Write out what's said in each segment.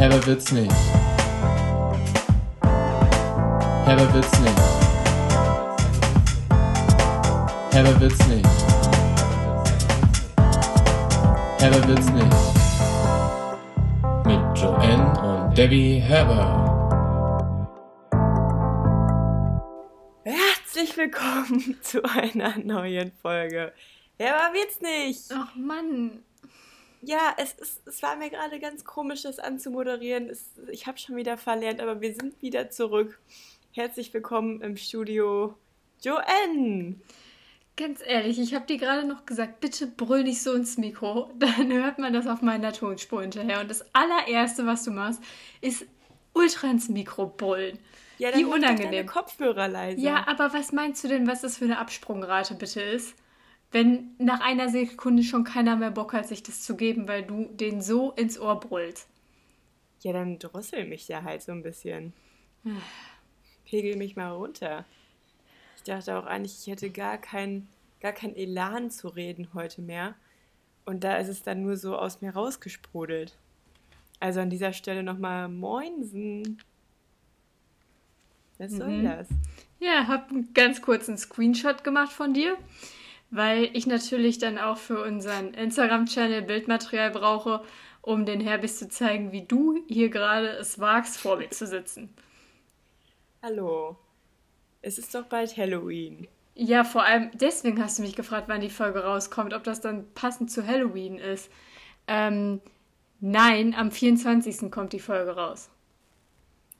Herber wird's nicht. Herber wird's nicht. Herber wird's nicht. Herber wird's nicht. Mit Joanne und Debbie Herber. Herzlich willkommen zu einer neuen Folge. Herber wird's nicht. Ach Mann. Ja, es, ist, es war mir gerade ganz komisch, das anzumoderieren. Es, ich habe schon wieder verlernt, aber wir sind wieder zurück. Herzlich willkommen im Studio Joanne. Ganz ehrlich, ich habe dir gerade noch gesagt, bitte brüll nicht so ins Mikro. Dann hört man das auf meiner Tonspur hinterher. Und das allererste, was du machst, ist ultra ins Mikro brüllen. Ja, dann Wie doch deine unangenehm. Kopfhörer leise. Ja, aber was meinst du denn, was das für eine Absprungrate bitte ist? Wenn nach einer Sekunde schon keiner mehr Bock hat, sich das zu geben, weil du den so ins Ohr brüllst. Ja, dann drossel mich ja halt so ein bisschen. Pegel mich mal runter. Ich dachte auch eigentlich, ich hätte gar kein, gar kein Elan zu reden heute mehr. Und da ist es dann nur so aus mir rausgesprudelt. Also an dieser Stelle nochmal Moinsen. Was soll Mhm. das? Ja, hab einen ganz kurzen Screenshot gemacht von dir, weil ich natürlich dann auch für unseren Instagram-Channel Bildmaterial brauche, um den Herbis zu zeigen, wie du hier gerade es wagst, vor mir zu sitzen. Hallo. Es ist doch bald Halloween. Ja, vor allem deswegen hast du mich gefragt, wann die Folge rauskommt, ob das dann passend zu Halloween ist. Ähm, nein, am 24. kommt die Folge raus.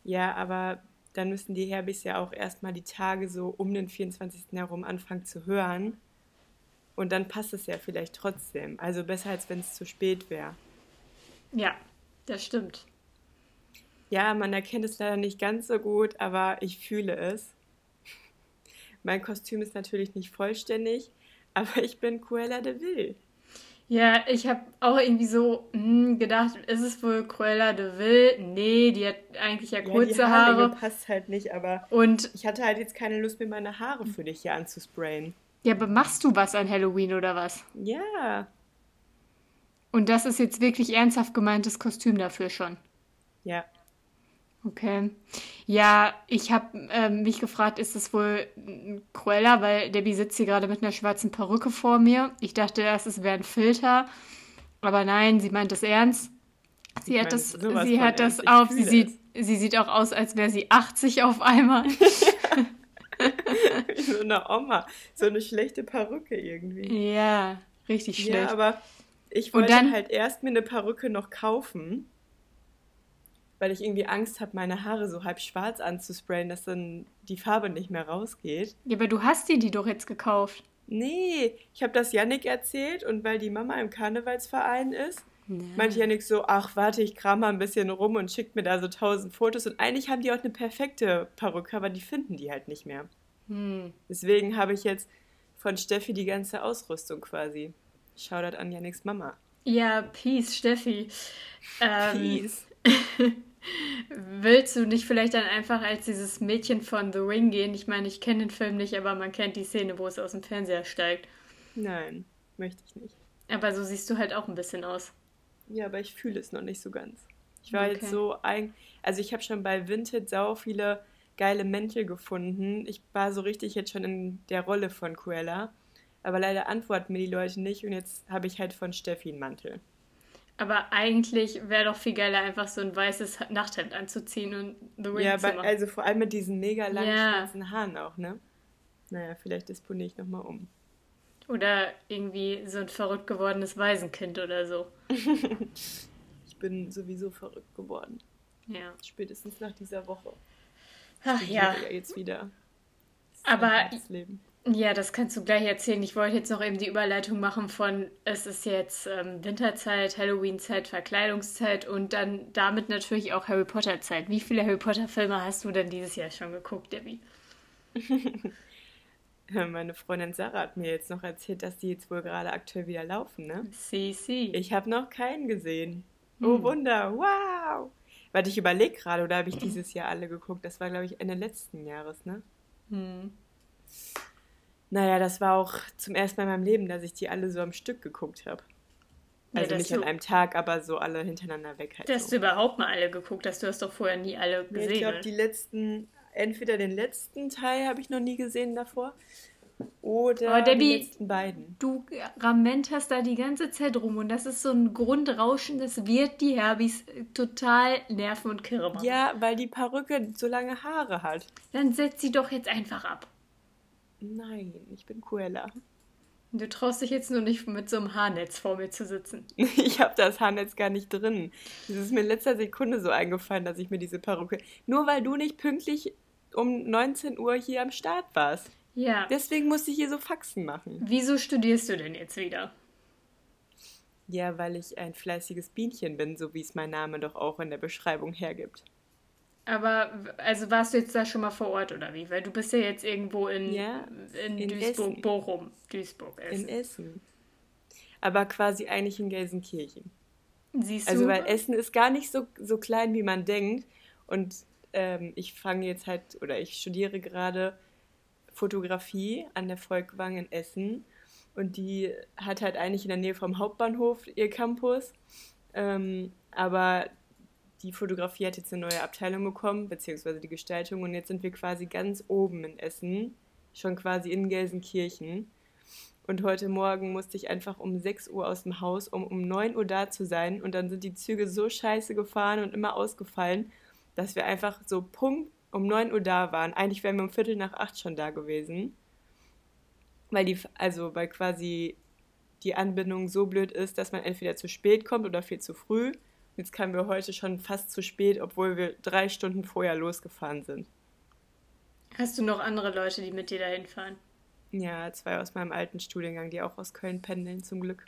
Ja, aber dann müssen die Herbis ja auch erstmal die Tage so um den 24. herum anfangen zu hören. Und dann passt es ja vielleicht trotzdem. Also besser, als wenn es zu spät wäre. Ja, das stimmt. Ja, man erkennt es leider nicht ganz so gut, aber ich fühle es. Mein Kostüm ist natürlich nicht vollständig, aber ich bin Cruella de Vil. Ja, ich habe auch irgendwie so hm, gedacht, ist es wohl Cruella de Vil? Nee, die hat eigentlich ja kurze die Haarlänge Haare. passt halt nicht, aber Und ich hatte halt jetzt keine Lust mehr, meine Haare für dich hier anzusprayen. Ja, aber machst du was an Halloween oder was? Ja, Und das ist jetzt wirklich ernsthaft gemeintes Kostüm dafür schon. ja. Okay. Ja, ich habe ähm, mich gefragt, ist es wohl ein Cruella, weil Debbie sitzt hier gerade mit einer schwarzen Perücke vor mir. Ich dachte erst, es wäre ein Filter, aber nein, sie meint das ernst. Sie Ich hat das, sie hat das ernst. Auf. Sie sieht, sie sieht auch aus, als wäre sie 80 auf einmal. Wie so eine Oma. So eine schlechte Perücke irgendwie. ja, richtig schlecht. Ja, aber ich wollte dann- halt erst mir eine Perücke noch kaufen, weil ich irgendwie Angst habe, meine Haare so halb schwarz anzusprayen, dass dann die Farbe nicht mehr rausgeht. ja, aber du hast dir die doch jetzt gekauft. Nee, ich habe das Yannick erzählt und weil die Mama im Karnevalsverein ist, meinte Yannick so, ach warte, ich kram mal ein bisschen rum und schickt mir da so tausend Fotos und eigentlich haben die auch eine perfekte Perücke, aber die finden die halt nicht mehr. Hm. Deswegen habe ich jetzt von Steffi die ganze Ausrüstung quasi. Shoutout an Yannicks Mama. Ja, Peace, Steffi. Ähm, Peace. Willst du nicht vielleicht dann einfach als dieses Mädchen von The Ring gehen? Ich meine, ich kenne den Film nicht, aber man kennt die Szene, wo es aus dem Fernseher steigt. Nein, möchte ich nicht. Aber so siehst du halt auch ein bisschen aus. Ja, aber ich fühle es noch nicht so ganz. Ich war Okay. jetzt so ein. Also ich habe schon bei Vinted sau viele geile Mäntel gefunden. Ich war so richtig jetzt schon in der Rolle von Cruella. Aber leider antworten mir die Leute nicht und jetzt habe ich halt von Steffi einen Mantel. Aber eigentlich wäre doch viel geiler, einfach so ein weißes Nachthemd anzuziehen und The Ring Ja, zu machen. also vor allem mit diesen mega langen Ja. schwarzen Haaren auch, ne? Naja, vielleicht disponiere ich nochmal um. Oder irgendwie so ein verrückt gewordenes Waisenkind oder so. Ich bin sowieso verrückt geworden. Ja. Spätestens nach dieser Woche. Ach ja. ja jetzt wieder. Das Aber-. Ja, das kannst du gleich erzählen. Ich wollte jetzt noch eben die Überleitung machen von, es ist jetzt ähm, Winterzeit, Halloween-Zeit, Verkleidungszeit und dann damit natürlich auch Harry Potter-Zeit. Wie viele Harry Potter-Filme hast du denn dieses Jahr schon geguckt, Debbie? Meine Freundin Sarah hat mir jetzt noch erzählt, dass die jetzt wohl gerade aktuell wieder laufen, ne? Si, si. Ich habe noch keinen gesehen. Oh Wunder, wow! Warte, ich überlege gerade, oder habe ich dieses Jahr alle geguckt? Das war, glaube ich, Ende letzten Jahres, ne? Hm. Naja, das war auch zum ersten Mal in meinem Leben, dass ich die alle so am Stück geguckt habe. Ja, Also dass nicht an einem Tag, aber so alle hintereinander weg halt. Dass so. du überhaupt mal alle geguckt hast. Du hast doch vorher nie alle gesehen. ich glaube, ne? die letzten, entweder den letzten Teil habe ich noch nie gesehen davor oder Aber Debbie- die letzten beiden. Du ramenterst da die ganze Zeit rum und das ist so ein Grundrauschen, das wird die Herbis äh, total nerven und kirre machen. Ja, weil die Perücke so lange Haare hat. Dann setz sie doch jetzt einfach ab. Nein, ich bin Cruella. Du traust dich jetzt nur nicht mit so einem Haarnetz vor mir zu sitzen. Ich habe das Haarnetz gar nicht drin. Es ist mir in letzter Sekunde so eingefallen, dass ich mir diese Perücke. Nur weil du nicht pünktlich um 19 Uhr hier am Start warst. Ja. Deswegen musste ich hier so Faxen machen. Wieso studierst du denn jetzt wieder? Ja, weil ich ein fleißiges Bienchen bin, so wie es mein Name doch auch in der Beschreibung hergibt. Aber, also warst du jetzt da schon mal vor Ort oder wie? Weil du bist ja jetzt irgendwo in, Ja, in, in Duisburg, Essen. Bochum. Duisburg, In Essen. Essen. Aber quasi eigentlich in Gelsenkirchen. Siehst Also, du? weil Essen ist gar nicht so, so klein, wie man denkt. Und ähm, ich fange jetzt halt, oder ich studiere gerade Fotografie an der Volkwang in Essen. Und die hat halt eigentlich in der Nähe vom Hauptbahnhof ihr Campus. Ähm, aber die Fotografie hat jetzt eine neue Abteilung bekommen, beziehungsweise die Gestaltung. Und jetzt sind wir quasi ganz oben in Essen, schon quasi in Gelsenkirchen. Und heute Morgen musste ich einfach um 6 Uhr aus dem Haus, um um 9 Uhr da zu sein. Und dann sind die Züge so scheiße gefahren und immer ausgefallen, dass wir einfach so Punkt um 9 Uhr da waren. Eigentlich wären wir um Viertel nach 8 schon da gewesen. Weil die, also weil quasi die Anbindung so blöd ist, dass man entweder zu spät kommt oder viel zu früh. Jetzt kamen wir heute schon fast zu spät, obwohl wir drei Stunden vorher losgefahren sind. Hast du noch andere Leute, die mit dir dahin fahren? Ja, zwei aus meinem alten Studiengang, die auch aus Köln pendeln, zum Glück.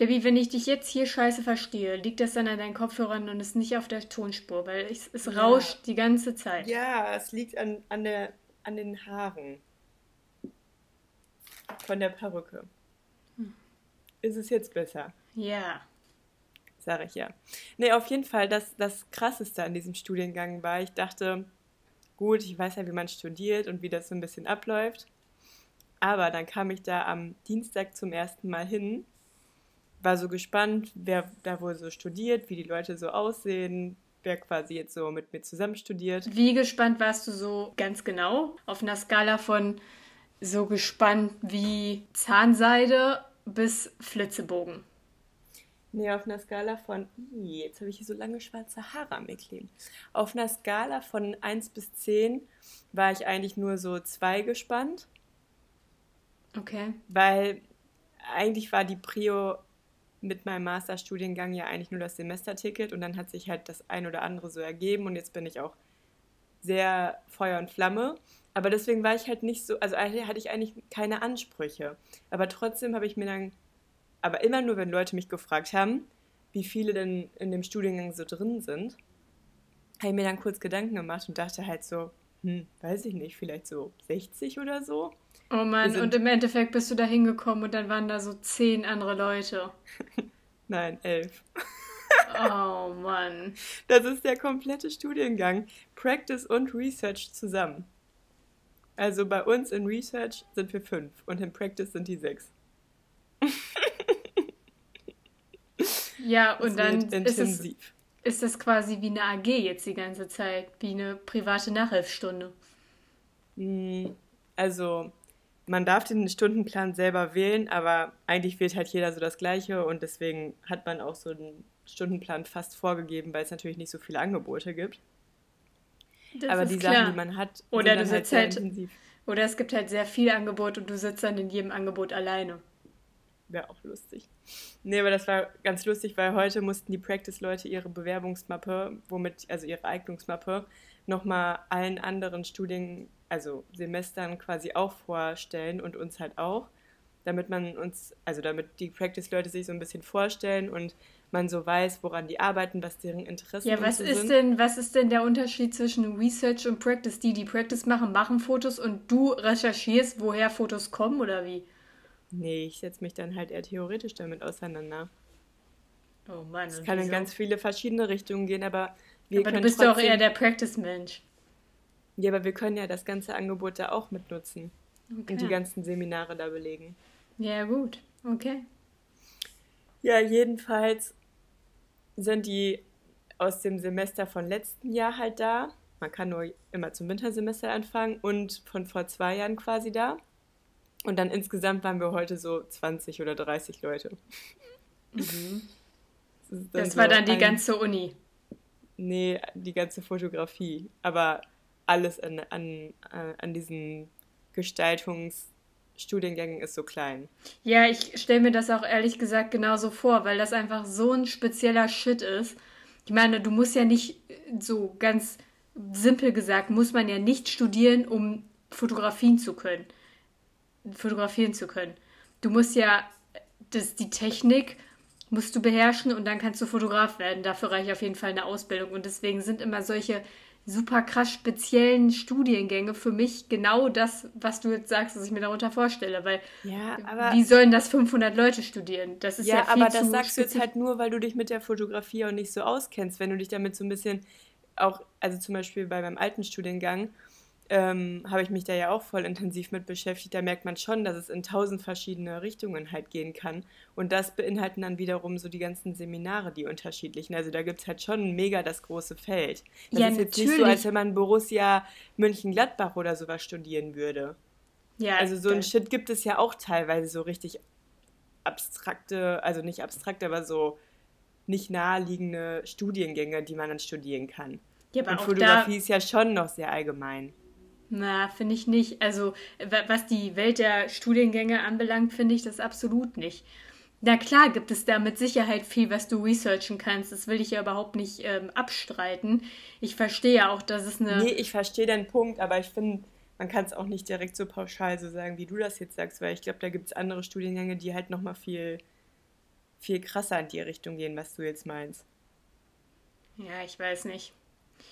Debbie, wenn ich dich jetzt hier scheiße verstehe, liegt das dann an deinen Kopfhörern und ist nicht auf der Tonspur, weil es, es Ja. rauscht die ganze Zeit. Ja, es liegt an, an, der, an den Haaren. Von der Perücke. Ist es jetzt besser? Ja. Sag ich ja. Nee, auf jeden Fall, das, das Krasseste an diesem Studiengang war, ich dachte, gut, ich weiß ja, wie man studiert und wie das so ein bisschen abläuft. Aber dann kam ich da am Dienstag zum ersten Mal hin, war so gespannt, wer da wohl so studiert, wie die Leute so aussehen, wer quasi jetzt so mit mir zusammen studiert. Wie gespannt warst du so ganz genau? Auf einer Skala von so gespannt wie Zahnseide bis Flitzebogen. Nee, auf einer Skala von, jetzt habe ich hier so lange schwarze Haare mir kleben. Auf einer Skala von 1 bis 10 war ich eigentlich nur so 2 gespannt, Okay. weil eigentlich war die Prio mit meinem Masterstudiengang ja eigentlich nur das Semesterticket und dann hat sich halt das ein oder andere so ergeben und jetzt bin ich auch sehr Feuer und Flamme. Aber deswegen war ich halt nicht so, also eigentlich hatte ich eigentlich keine Ansprüche. Aber trotzdem habe ich mir dann, aber immer nur, wenn Leute mich gefragt haben, wie viele denn in dem Studiengang so drin sind, habe ich mir dann kurz Gedanken gemacht und dachte halt so, hm, weiß ich nicht, vielleicht so 60 oder so. Oh Mann, und im Endeffekt bist du da hingekommen und dann waren da so zehn andere Leute. Nein, elf. Oh Mann. Das ist der komplette Studiengang. Practice und Research zusammen. Also bei uns in Research sind wir fünf und in Practice sind die sechs. Ja, und dann wird ist es, ist das quasi wie eine AG jetzt die ganze Zeit, wie eine private Nachhilfstunde. Hm, Also, man darf den Stundenplan selber wählen, aber eigentlich wählt halt jeder so das Gleiche und deswegen hat man auch so einen Stundenplan fast vorgegeben, weil es natürlich nicht so viele Angebote gibt. Das aber ist die klar. Sachen, die man hat, Oder du dann halt sitzt halt- intensiv. Oder es gibt halt sehr viel Angebot und du sitzt dann in jedem Angebot alleine. Wäre auch lustig. Nee, aber das war ganz lustig, weil heute mussten die Practice-Leute ihre Bewerbungsmappe, womit, also ihre Eignungsmappe, nochmal allen anderen Studien, also Semestern quasi auch vorstellen und uns halt auch, damit man uns, also damit die Practice-Leute sich so ein bisschen vorstellen und man so weiß, woran die arbeiten, was deren Interessen Ja, was so ist sind. denn, was ist denn der Unterschied zwischen Research und Practice? Die, die Practice machen, machen Fotos und du recherchierst, woher Fotos kommen oder wie? Nee, ich setze mich dann halt eher theoretisch damit auseinander. Oh Mann. Es kann in ganz viele verschiedene Richtungen gehen, aber wir Aber du können bist doch eher der Practice-Mensch. Ja, aber wir können ja das ganze Angebot da auch mitnutzen und die Okay. ganzen Seminare da belegen. Ja, gut. Okay. Ja, jedenfalls sind die aus dem Semester von letzten Jahr halt da. Man kann nur immer zum Wintersemester anfangen und von vor zwei Jahren quasi da. Und dann insgesamt waren wir heute so 20 oder 30 Leute. Mhm. Das, das war so dann die ein, ganze Uni. Nee, die ganze Fotografie. Aber alles an, an, äh, an diesen Gestaltungsstudiengängen ist so klein. Ja, ich stelle mir das auch ehrlich gesagt genauso vor, weil das einfach so ein spezieller Shit ist. Ich meine, du musst ja nicht so ganz simpel gesagt, muss man ja nicht studieren, um Fotografien zu können. Fotografieren zu können. Du musst ja das, die Technik musst du beherrschen und dann kannst du Fotograf werden. Dafür reicht auf jeden Fall eine Ausbildung. Und deswegen sind immer solche super krass speziellen Studiengänge für mich genau das, was du jetzt sagst, was ich mir darunter vorstelle. Weil ja, aber, wie sollen das 500 Leute studieren? Das ist ja, ja viel aber das sagst du jetzt halt nur, weil du dich mit der Fotografie auch nicht so auskennst. Wenn du dich damit so ein bisschen auch, also zum Beispiel bei meinem alten Studiengang, ähm, habe ich mich da ja auch voll intensiv mit beschäftigt. Da merkt man schon, dass es in tausend verschiedene Richtungen halt gehen kann. Und das beinhalten dann wiederum so die ganzen Seminare, die unterschiedlichen. Also da gibt es halt schon mega das große Feld. Das ja, ist jetzt natürlich. nicht so, als wenn man Borussia Mönchengladbach oder sowas studieren würde. Ja, also so ein Shit gibt es ja auch teilweise so richtig abstrakte, also nicht abstrakte, aber so nicht naheliegende Studiengänge, die man dann studieren kann. Ja, aber Und Fotografie ist ja schon noch sehr allgemein. Na, finde ich nicht. Also, was die Welt der Studiengänge anbelangt, finde ich das absolut nicht. Na klar gibt es da mit Sicherheit viel, was du researchen kannst. Das will ich ja überhaupt nicht ähm, abstreiten. Ich verstehe ja auch, dass es eine. Nee, ich verstehe deinen Punkt, aber ich finde, man kann es auch nicht direkt so pauschal so sagen, wie du das jetzt sagst, weil ich glaube, da gibt es andere Studiengänge, die halt nochmal viel, viel krasser in die Richtung gehen, was du jetzt meinst. Ja, ich weiß nicht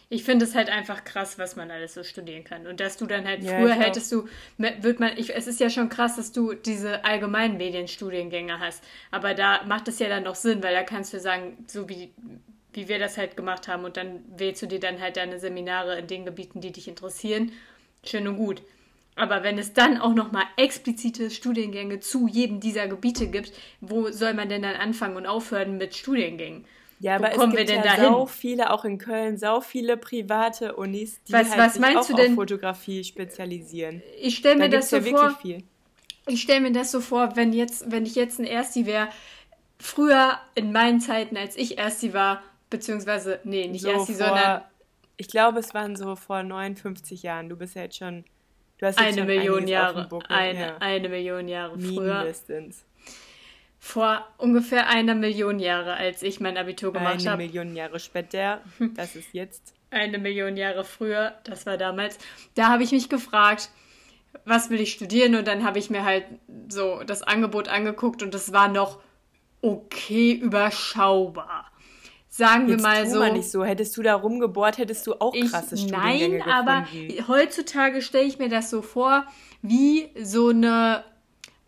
ich finde es halt einfach krass, was man alles so studieren kann. Und dass du dann halt ja, früher hättest du, wird man, ich, es ist ja schon krass, dass du diese allgemeinen Medienstudiengänge hast. Aber da macht es ja dann noch Sinn, weil da kannst du sagen, so wie, wie wir das halt gemacht haben und dann wählst du dir dann halt deine Seminare in den Gebieten, die dich interessieren. Schön und gut. Aber wenn es dann auch nochmal explizite Studiengänge zu jedem dieser Gebiete gibt, wo soll man denn dann anfangen und aufhören mit Studiengängen? Ja, aber es gibt ja dahin? sau viele, auch in Köln, sau viele private Unis, die was, halt was sich auch auf Fotografie spezialisieren. Ich stelle mir da das so ja vor. Viel. Ich stelle mir das so vor, wenn jetzt, wenn ich jetzt ein Ersti wäre, früher in meinen Zeiten, als ich Ersti war, beziehungsweise, nee, nicht so Ersti, vor, sondern. Ich glaube, es waren so vor 59 Jahren. Du bist ja jetzt schon. Du hast eine Million Jahre. Eine, ja. eine Million Jahre früher. Mindestens vor ungefähr einer Million Jahre, als ich mein Abitur gemacht habe. Eine Million Jahre später, das ist jetzt. Eine Million Jahre früher, das war damals. Da habe ich mich gefragt, was will ich studieren? Und dann habe ich mir halt so das Angebot angeguckt und es war noch okay überschaubar. Sagen Jetzt wir mal so. Mal nicht so. Hättest du da rumgebohrt, hättest du auch krasse ich, Nein, aber heutzutage stelle ich mir das so vor, wie so eine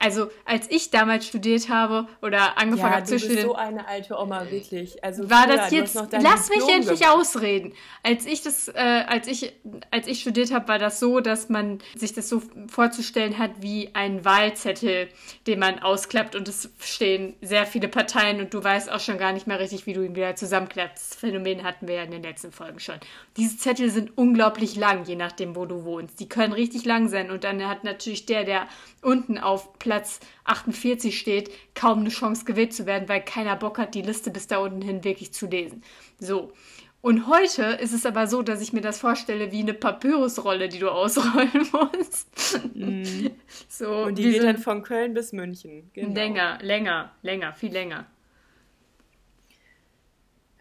also als ich damals studiert habe oder angefangen ja, habe zu studieren. so eine alte Oma wirklich. Also war das jetzt? Lass mich endlich gemacht. ausreden. Als ich das, äh, als ich, als ich studiert habe, war das so, dass man sich das so vorzustellen hat wie ein Wahlzettel, den man ausklappt und es stehen sehr viele Parteien und du weißt auch schon gar nicht mehr richtig, wie du ihn wieder zusammenklappst. Das Phänomen hatten wir ja in den letzten Folgen schon. Diese Zettel sind unglaublich lang, je nachdem, wo du wohnst. Die können richtig lang sein und dann hat natürlich der, der unten auf Platz 48 steht, kaum eine Chance gewählt zu werden, weil keiner Bock hat, die Liste bis da unten hin wirklich zu lesen. So. Und heute ist es aber so, dass ich mir das vorstelle wie eine Papyrusrolle, die du ausrollen musst. Mm. So, Und die geht dann von Köln bis München. Genau. Länger, länger, länger, viel länger.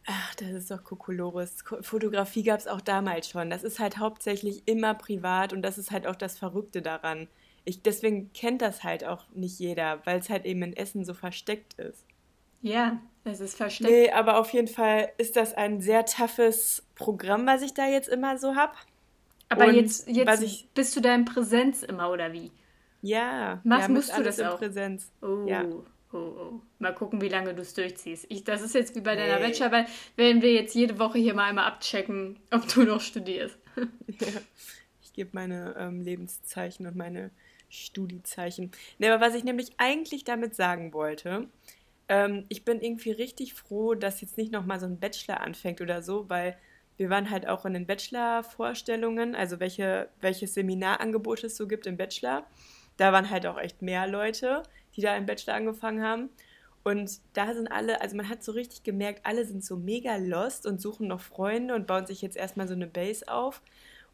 Ach, das ist doch Kokolores. Fotografie gab es auch damals schon. Das ist halt hauptsächlich immer privat und das ist halt auch das Verrückte daran ich, deswegen kennt das halt auch nicht jeder, weil es halt eben in Essen so versteckt ist. Ja, es ist versteckt. Nee, aber auf jeden Fall ist das ein sehr toughes Programm, was ich da jetzt immer so habe. Aber Und jetzt, jetzt ich, bist du da in Präsenz immer, oder wie? Ja, Machst, musst du das auch? Präsenz. Oh. Ja. Oh, oh. Mal gucken, wie lange du es durchziehst. Ich, das ist jetzt wie bei hey. deiner Bachelorarbeit, werden wir jetzt jede Woche hier mal einmal abchecken, ob du noch studierst. ja. Ich gebe meine ähm, Lebenszeichen und meine Studiezeichen. Ne, aber was ich nämlich eigentlich damit sagen wollte, ähm, ich bin irgendwie richtig froh, dass jetzt nicht nochmal so ein Bachelor anfängt oder so, weil wir waren halt auch in den Bachelor-Vorstellungen, also welche, welches Seminarangebot es so gibt im Bachelor. Da waren halt auch echt mehr Leute, die da im Bachelor angefangen haben. Und da sind alle, also man hat so richtig gemerkt, alle sind so mega lost und suchen noch Freunde und bauen sich jetzt erstmal so eine Base auf.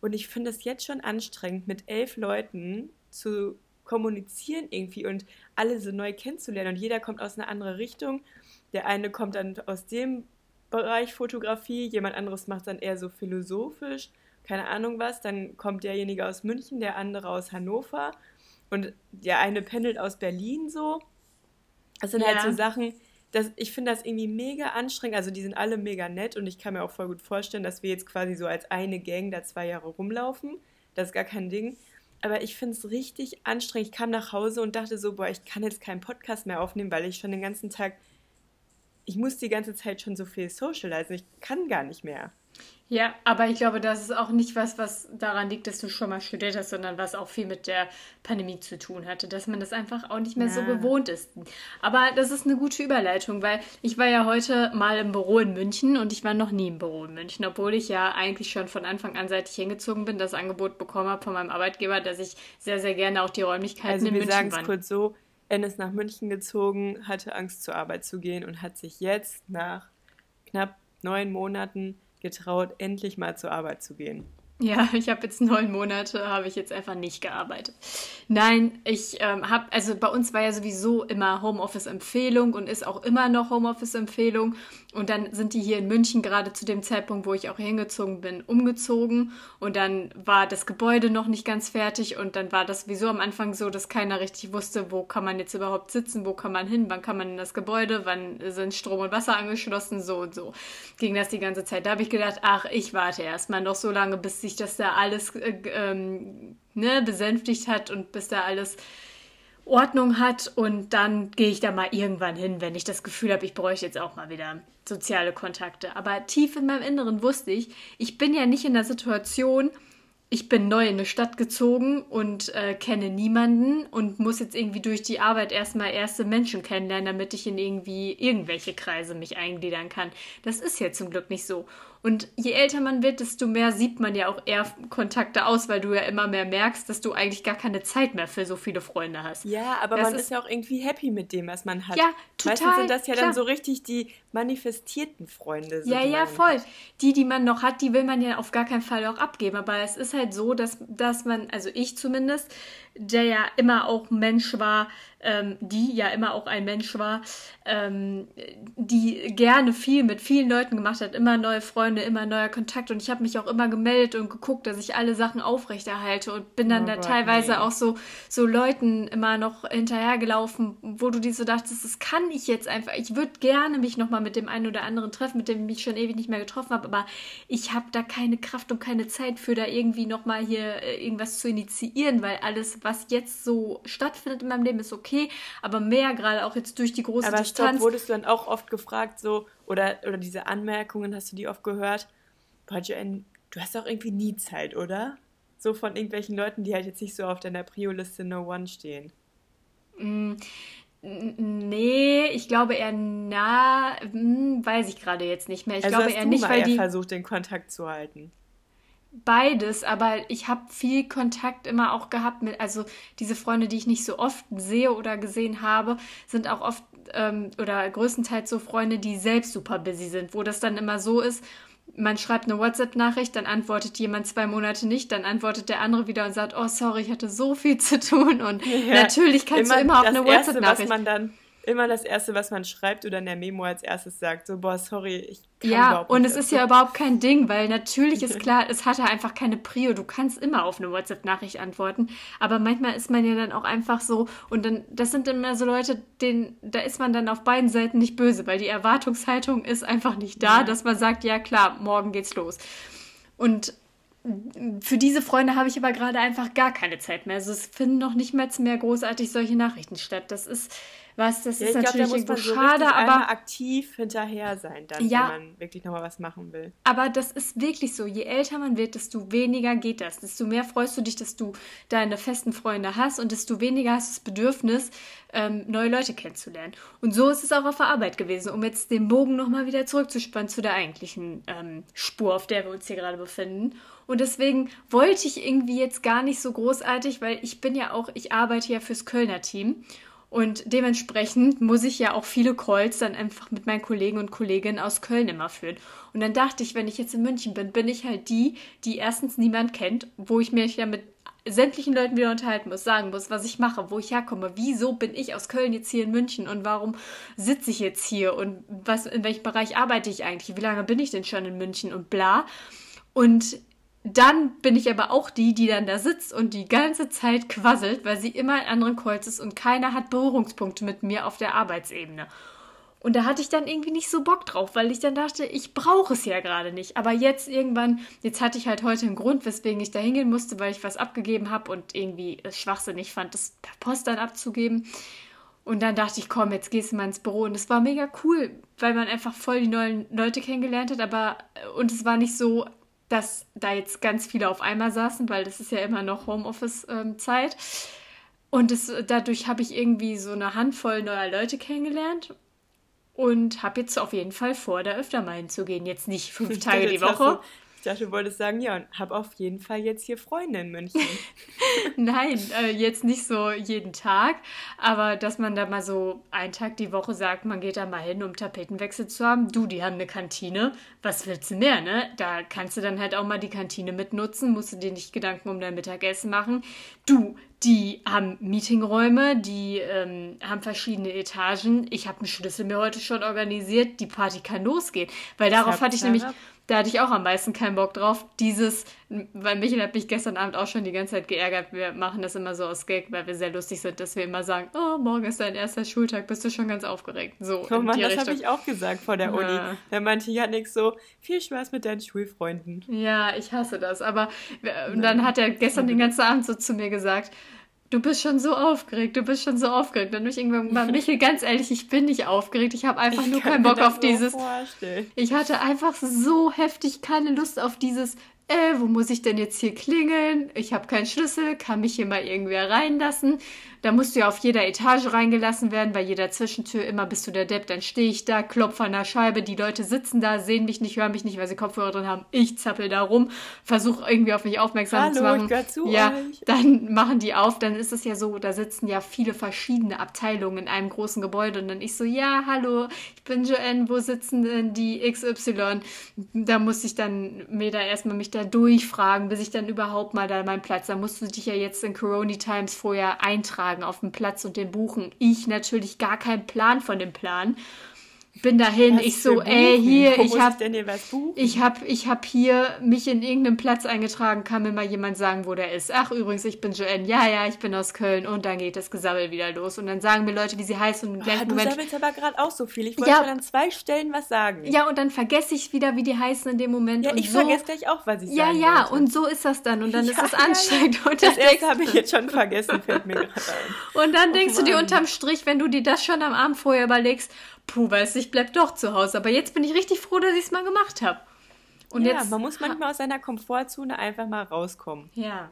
Und ich finde es jetzt schon anstrengend, mit elf Leuten zu kommunizieren irgendwie und alle so neu kennenzulernen. Und jeder kommt aus einer anderen Richtung. Der eine kommt dann aus dem Bereich Fotografie, jemand anderes macht dann eher so philosophisch, keine Ahnung was. Dann kommt derjenige aus München, der andere aus Hannover und der eine pendelt aus Berlin so. Das sind halt ja. halt so Sachen, das, ich finde das irgendwie mega anstrengend. Also die sind alle mega nett und ich kann mir auch voll gut vorstellen, dass wir jetzt quasi so als eine Gang da zwei Jahre rumlaufen. Das ist gar kein Ding. Aber ich finde es richtig anstrengend. Ich kam nach Hause und dachte so, boah, ich kann jetzt keinen Podcast mehr aufnehmen, weil ich schon den ganzen Tag, ich muss die ganze Zeit schon so viel socialisen. Ich kann gar nicht mehr. Ja, aber ich glaube, das ist auch nicht was, was daran liegt, dass du schon mal studiert hast, sondern was auch viel mit der Pandemie zu tun hatte, dass man das einfach auch nicht mehr ja. so gewohnt ist. Aber das ist eine gute Überleitung, weil ich war ja heute mal im Büro in München und ich war noch nie im Büro in München, obwohl ich ja eigentlich schon von Anfang an, seit ich hingezogen bin, das Angebot bekommen habe von meinem Arbeitgeber, dass ich sehr, sehr gerne auch die Räumlichkeiten also in München Also wir sagen es kurz so, N ist nach München gezogen, hatte Angst zur Arbeit zu gehen und hat sich jetzt nach knapp neun Monaten getraut, endlich mal zur Arbeit zu gehen. Ja, ich habe jetzt neun Monate, habe ich jetzt einfach nicht gearbeitet. Nein, ich ähm, habe, also bei uns war ja sowieso immer Homeoffice-Empfehlung und ist auch immer noch Homeoffice-Empfehlung. Und dann sind die hier in München gerade zu dem Zeitpunkt, wo ich auch hingezogen bin, umgezogen. Und dann war das Gebäude noch nicht ganz fertig. Und dann war das sowieso am Anfang so, dass keiner richtig wusste, wo kann man jetzt überhaupt sitzen, wo kann man hin, wann kann man in das Gebäude, wann sind Strom und Wasser angeschlossen, so und so. Ging das die ganze Zeit. Da habe ich gedacht, ach, ich warte erstmal noch so lange, bis sich das da alles äh, ähm, ne, besänftigt hat und bis da alles Ordnung hat und dann gehe ich da mal irgendwann hin, wenn ich das Gefühl habe, ich bräuchte jetzt auch mal wieder soziale Kontakte. Aber tief in meinem Inneren wusste ich, ich bin ja nicht in der Situation, ich bin neu in eine Stadt gezogen und äh, kenne niemanden und muss jetzt irgendwie durch die Arbeit erstmal erste Menschen kennenlernen, damit ich in irgendwie irgendwelche Kreise mich eingliedern kann. Das ist ja zum Glück nicht so. Und je älter man wird, desto mehr sieht man ja auch eher Kontakte aus, weil du ja immer mehr merkst, dass du eigentlich gar keine Zeit mehr für so viele Freunde hast. Ja, aber das man ist, ist, ja auch irgendwie happy mit dem, was man hat. Ja, total. Meistens sind das ja klar. dann so richtig die manifestierten Freunde. Ja, ja, voll. Die, die man noch hat, die will man ja auf gar keinen Fall auch abgeben. Aber es ist halt so, dass, dass man, also ich zumindest, der ja immer auch Mensch war, ähm, die ja immer auch ein Mensch war, ähm, die gerne viel mit vielen Leuten gemacht hat, immer neue Freunde, immer neuer Kontakt und ich habe mich auch immer gemeldet und geguckt, dass ich alle Sachen aufrechterhalte und bin dann oh da teilweise nee. auch so, so Leuten immer noch hinterhergelaufen, wo du dir so dachtest, das kann ich jetzt einfach, ich würde gerne mich nochmal mit dem einen oder anderen treffen, mit dem ich mich schon ewig nicht mehr getroffen habe, aber ich habe da keine Kraft und keine Zeit für da irgendwie nochmal hier äh, irgendwas zu initiieren, weil alles, was jetzt so stattfindet in meinem Leben, ist okay aber mehr gerade auch jetzt durch die große aber Distanz. Aber wurdest du dann auch oft gefragt, so, oder, oder diese Anmerkungen, hast du die oft gehört? Boah, Joanne, du hast doch irgendwie nie Zeit, oder? So von irgendwelchen Leuten, die halt jetzt nicht so auf deiner Prio-Liste No One stehen. Mm, nee, ich glaube eher na, hm, weiß ich gerade jetzt nicht mehr. Ich also glaube eher nicht, weil die versucht den Kontakt zu halten beides, aber ich habe viel Kontakt immer auch gehabt mit, also diese Freunde, die ich nicht so oft sehe oder gesehen habe, sind auch oft ähm, oder größtenteils so Freunde, die selbst super busy sind, wo das dann immer so ist, man schreibt eine WhatsApp-Nachricht, dann antwortet jemand zwei Monate nicht, dann antwortet der andere wieder und sagt, oh sorry, ich hatte so viel zu tun und ja, natürlich kannst immer du immer auf eine WhatsApp-Nachricht. Immer das Erste, was man schreibt oder in der Memo als erstes sagt. So, boah, sorry, ich kann Ja, und es ist ja überhaupt kein Ding, weil natürlich ist klar, es hatte einfach keine Prio. Du kannst immer auf eine WhatsApp-Nachricht antworten. Aber manchmal ist man ja dann auch einfach so, und dann, das sind immer so Leute, denen, da ist man dann auf beiden Seiten nicht böse, weil die Erwartungshaltung ist einfach nicht da, ja. dass man sagt, ja klar, morgen geht's los. Und für diese Freunde habe ich aber gerade einfach gar keine Zeit mehr. Also es finden noch nicht mehr, mehr großartig solche Nachrichten statt. Das ist Was, das Ja, ist ich glaube, da natürlich muss irgendwo man so schade, aber, aktiv hinterher sein, dann, Ja. wenn man wirklich nochmal was machen will. aber das ist wirklich so. Je älter man wird, desto weniger geht das. Desto mehr freust du dich, dass du deine festen Freunde hast und desto weniger hast du das Bedürfnis, ähm, neue Leute kennenzulernen. Und so ist es auch auf der Arbeit gewesen, um jetzt den Bogen nochmal wieder zurückzuspannen zu der eigentlichen ähm, Spur, auf der wir uns hier gerade befinden. Und deswegen wollte ich irgendwie jetzt gar nicht so großartig, weil ich bin ja auch, ich arbeite ja fürs Kölner Team. Und dementsprechend muss ich ja auch viele Calls dann einfach mit meinen Kollegen und Kolleginnen aus Köln immer führen. Und dann dachte ich, wenn ich jetzt in München bin, bin ich halt die, die erstens niemand kennt, wo ich mich ja mit sämtlichen Leuten wieder unterhalten muss, sagen muss, was ich mache, wo ich herkomme, wieso bin ich aus Köln jetzt hier in München und warum sitze ich jetzt hier und was, in welchem Bereich arbeite ich eigentlich, wie lange bin ich denn schon in München und bla. Und dann bin ich aber auch die, die dann da sitzt und die ganze Zeit quasselt, weil sie immer in anderen Calls ist und keiner hat Berührungspunkte mit mir auf der Arbeitsebene. Und da hatte ich dann irgendwie nicht so Bock drauf, weil ich dann dachte, ich brauche es ja gerade nicht. Aber jetzt irgendwann, jetzt hatte ich halt heute einen Grund, weswegen ich da hingehen musste, weil ich was abgegeben habe und irgendwie es schwachsinnig fand, das per Post dann abzugeben. Und dann dachte ich, komm, jetzt gehst du mal ins Büro. Und es war mega cool, weil man einfach voll die neuen Leute kennengelernt hat. Aber, und es war nicht so, dass da jetzt ganz viele auf einmal saßen, weil das ist ja immer noch Homeoffice-Zeit. Und es, dadurch habe ich irgendwie so eine Handvoll neuer Leute kennengelernt und habe jetzt auf jeden Fall vor, da öfter mal hinzugehen. Jetzt nicht fünf Tage die Woche. Ich dachte, du wolltest sagen, ja, und hab auf jeden Fall jetzt hier Freunde in München. Nein, äh, jetzt nicht so jeden Tag, aber dass man da mal so einen Tag die Woche sagt, man geht da mal hin, um Tapetenwechsel zu haben. Du, die haben eine Kantine. Was willst du mehr, ne? Da kannst du dann halt auch mal die Kantine mitnutzen, musst du dir nicht Gedanken um dein Mittagessen machen. Du, die haben Meetingräume, die ähm, haben verschiedene Etagen. Ich habe einen Schlüssel mir heute schon organisiert. Die Party kann losgehen. Weil darauf hatte ich nämlich da hatte ich auch am meisten keinen Bock drauf. Dieses, weil Michael hat mich gestern Abend auch schon die ganze Zeit geärgert. Wir machen das immer so aus Gag, weil wir sehr lustig sind, dass wir immer sagen, oh, morgen ist dein erster Schultag, bist du schon ganz aufgeregt. So Oh Mann, das habe ich auch gesagt vor der Uni. Ja. Da meinte Janik so, viel Spaß mit deinen Schulfreunden. Ja, ich hasse das. Aber äh, und dann hat er gestern den ganzen Abend so zu mir gesagt, du bist schon so aufgeregt, du bist schon so aufgeregt. Dann bin ich irgendwann mal, Michael, ganz ehrlich, ich bin nicht aufgeregt. Ich habe einfach nur kann keinen Bock auf dieses, Vorstellen. Ich hatte einfach so heftig keine Lust auf dieses, äh, wo muss ich denn jetzt hier klingeln? Ich habe keinen Schlüssel, kann mich hier mal irgendwer reinlassen. Da musst du ja auf jeder Etage reingelassen werden, bei jeder Zwischentür. Immer bist du der Depp, dann stehe ich da, klopfe an der Scheibe. Die Leute sitzen da, sehen mich nicht, hören mich nicht, weil sie Kopfhörer drin haben. Ich zappel da rum, versuche irgendwie auf mich aufmerksam zu Hallo, machen. ich gehör zu ja, euch. dann machen die auf, dann ist es ja so, da sitzen ja viele verschiedene Abteilungen in einem großen Gebäude und dann ich so, ja, hallo, ich bin Joanne, wo sitzen denn die XY? Da muss ich dann mir da erstmal mich da durchfragen, bis ich dann überhaupt mal da meinen Platz, da musst du dich ja jetzt in Corona Times vorher eintragen auf den Platz und den buchen. Ich natürlich gar keinen Plan von dem Plan. Bin dahin, Was ich so, ey, hier, Wo ich muss hab ich buchen? ich habe hab hier mich in irgendeinem Platz eingetragen, kann mir mal jemand sagen, wo der ist. Ach, übrigens, ich bin Joanne. Ja, ja, ich bin aus Köln. Und dann geht das Gesammel wieder los. Und dann sagen mir Leute, wie sie heißen. Und im Ah, gleichen du Moment. sammelst aber gerade auch so viel. Ich wollte Ja. schon an zwei Stellen was sagen. Ja, und dann vergesse ich wieder, wie die heißen in dem Moment. Ja, und ich so, vergesse gleich auch, was ich Ja, sagen ja, wollte. und so ist das dann. Und dann ist Ja, es ja, ja. anstrengend. Und Das erste habe ich jetzt schon vergessen, fällt mir gerade ein. und dann denkst du dir Mann. unterm Strich, wenn du dir das schon am Abend vorher überlegst, puh, weißt du, ich bleib doch zu Hause. Aber jetzt bin ich richtig froh, dass ich es mal gemacht habe. Und ja, jetzt. man muss manchmal aus seiner Komfortzone einfach mal rauskommen. Ja.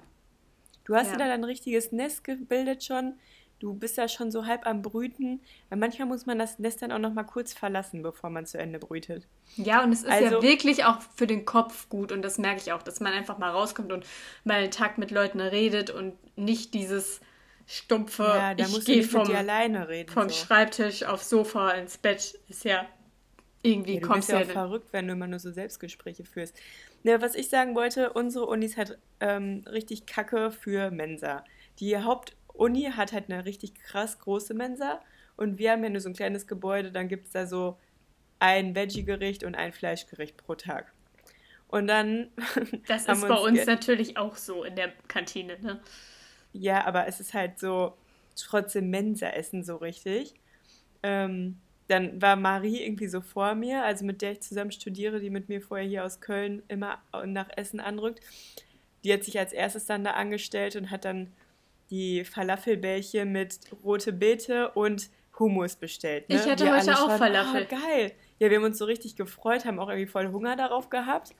Du hast Ja. dir da ein richtiges Nest gebildet schon. Du bist da schon so halb am Brüten. Weil manchmal muss man das Nest dann auch noch mal kurz verlassen, bevor man zu Ende brütet. Ja, und es ist ja Also- wirklich auch für den Kopf gut und das merke ich auch, dass man einfach mal rauskommt und mal einen Tag mit Leuten redet und nicht dieses stumpfe, ja, ich gehe vom, vom so. Schreibtisch aufs Sofa ins Bett, ist ja irgendwie Ja, du bist kommst ja ja, auch verrückt, wenn du immer nur so Selbstgespräche führst. Ne, was ich sagen wollte, unsere Uni ist halt ähm, richtig kacke für Mensa. Die Hauptuni hat halt eine richtig krass große Mensa und wir haben ja nur so ein kleines Gebäude, dann gibt es da so ein Veggie-Gericht und ein Fleischgericht pro Tag. Und dann. das ist wir bei uns natürlich auch so in der Kantine, ne? Ja, aber es ist halt so trotzdem Mensa-Essen so richtig. Ähm, dann war Marie irgendwie so vor mir, also mit der ich zusammen studiere, die mit mir vorher hier aus Köln immer nach Essen anrückt. Die hat sich als erstes dann da angestellt und hat dann die Falafelbällchen mit rote Beete und Hummus bestellt. Ne? Ich hatte Wir heute auch schon, Falafel. Ah, geil. Ja, wir haben uns so richtig gefreut, haben auch irgendwie voll Hunger darauf gehabt.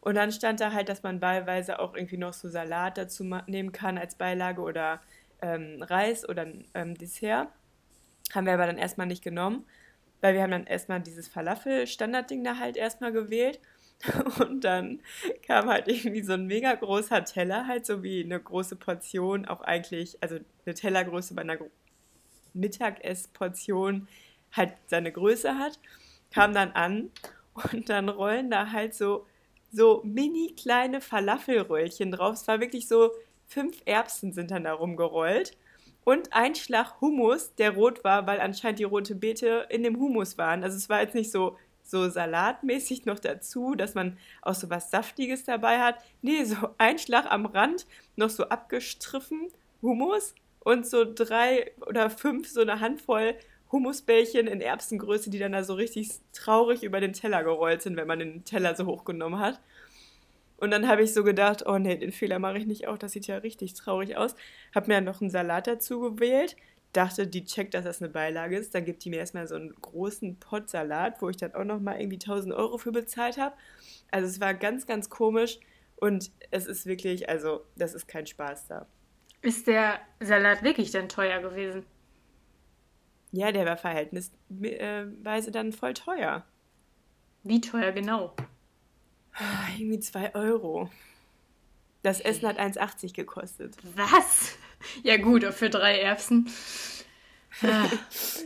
Und dann stand da halt, dass man wahlweise auch irgendwie noch so Salat dazu nehmen kann als Beilage oder ähm, Reis oder ähm, Dessert. Haben wir aber dann erstmal nicht genommen, weil wir haben dann erstmal dieses Falafel-Standardding da halt erstmal gewählt. Und dann kam halt irgendwie so ein mega großer Teller, halt so wie eine große Portion, auch eigentlich, also eine Tellergröße bei einer Mittagessportion halt seine Größe hat, kam dann an und dann rollen da halt so, so mini kleine Falafelröllchen drauf. Es war wirklich so, fünf Erbsen sind dann da rumgerollt und ein Schlag Hummus, der rot war, weil anscheinend die rote Beete in dem Hummus waren. Also es war jetzt nicht so, so salatmäßig noch dazu, dass man auch so was Saftiges dabei hat. Nee, so ein Schlag am Rand, noch so abgestriffen Hummus und so drei oder fünf, so eine Handvoll Hummusbällchen in Erbsengröße, die dann da so richtig traurig über den Teller gerollt sind, wenn man den Teller so hochgenommen hat. Und dann habe ich so gedacht, oh nee, den Fehler mache ich nicht auch, das sieht ja richtig traurig aus. Habe mir dann noch einen Salat dazu gewählt, dachte, die checkt, dass das eine Beilage ist. Dann gibt die mir erstmal so einen großen Pott Salat, wo ich dann auch nochmal irgendwie 1000 Euro für bezahlt habe. Also es war ganz, ganz komisch und es ist wirklich, also das ist kein Spaß da. Ist der Salat wirklich dann teuer gewesen? Ja, der war verhältnisweise dann voll teuer. Wie teuer genau? Ah, Irgendwie 2 Euro. Das Essen hat 1,80 gekostet. Was? Ja gut, für drei Erbsen. Ah.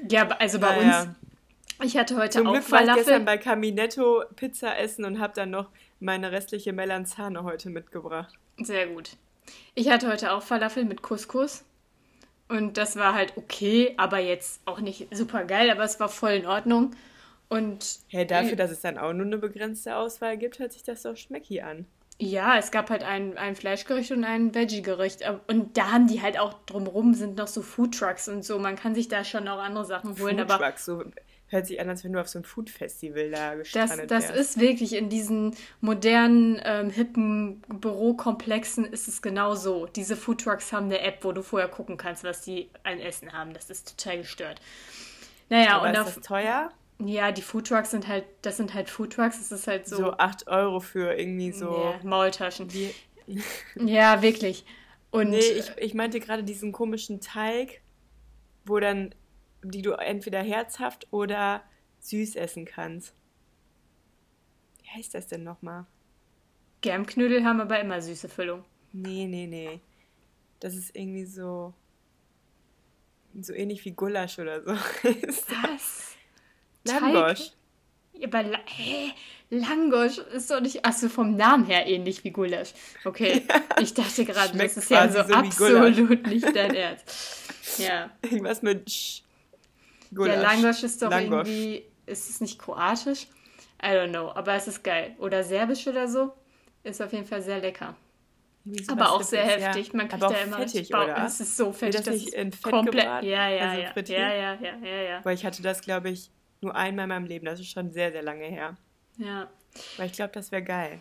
Ja, also bei Naja. uns, ich hatte heute Zum auch Glück war ich gestern Falafel. bei Caminetto Pizza essen und habe dann noch meine restliche Melanzane heute mitgebracht. Sehr gut. Ich hatte heute auch Falafel mit Couscous. Und das war halt okay, aber jetzt auch nicht super geil, aber es war voll in Ordnung. Und Hey, dafür, dass es dann auch nur eine begrenzte Auswahl gibt, hört sich das doch schmecki an. Ja, es gab halt ein, ein Fleischgericht und ein Veggie-Gericht. Ab- Und da haben die halt auch drumrum sind noch so Foodtrucks und so. Man kann sich da schon auch andere Sachen holen, aber Foodtruck, so hört sich an, als wenn du auf so einem Foodfestival da das, gestrandet das wärst. ist wirklich in diesen modernen, ähm, hippen Bürokomplexen ist es genau so. Diese Foodtrucks haben eine App, wo du vorher gucken kannst, was die an Essen haben. Das ist total gestört. Naja, Aber und ist auf, das teuer? ja, die Foodtrucks sind halt, das sind halt Foodtrucks. Es ist halt So, so, 8 Euro für irgendwie so. ja, Maultaschen. Wie, Ja, wirklich. Und nee, ich, ich meinte gerade diesen komischen Teig, wo dann, die du entweder herzhaft oder süß essen kannst. Wie heißt das denn nochmal? Germknödel haben aber immer süße Füllung. Nee, nee, nee. Das ist irgendwie so. So ähnlich wie Gulasch oder so. Was? Langosch. Ja, Aber La hä? Langosch ist doch nicht. Achso, vom Namen her ähnlich wie Gulasch. Okay. Ich dachte gerade, das ist ja so, so absolut nicht dein Ernst. Ja. Irgendwas mit Sch. Ja, Langosch ist doch Langosch. irgendwie. Ist es nicht kroatisch? I don't know. Aber es ist geil. Oder serbisch oder so. Ist auf jeden Fall sehr lecker. Irgendwie Aber auch sehr Fettiges, heftig. Man kriegt Aber da immer fettig, richtig Bauch. oder? Es ist so fettig. das nicht in Fett komplett. gebraten? Ja, ja, Also ja. ja. Ja, ja, ja, ja. Weil ich hatte das, glaube ich, nur einmal in meinem Leben. Das ist schon sehr, sehr lange her. Ja. Weil ich glaube, das wäre geil.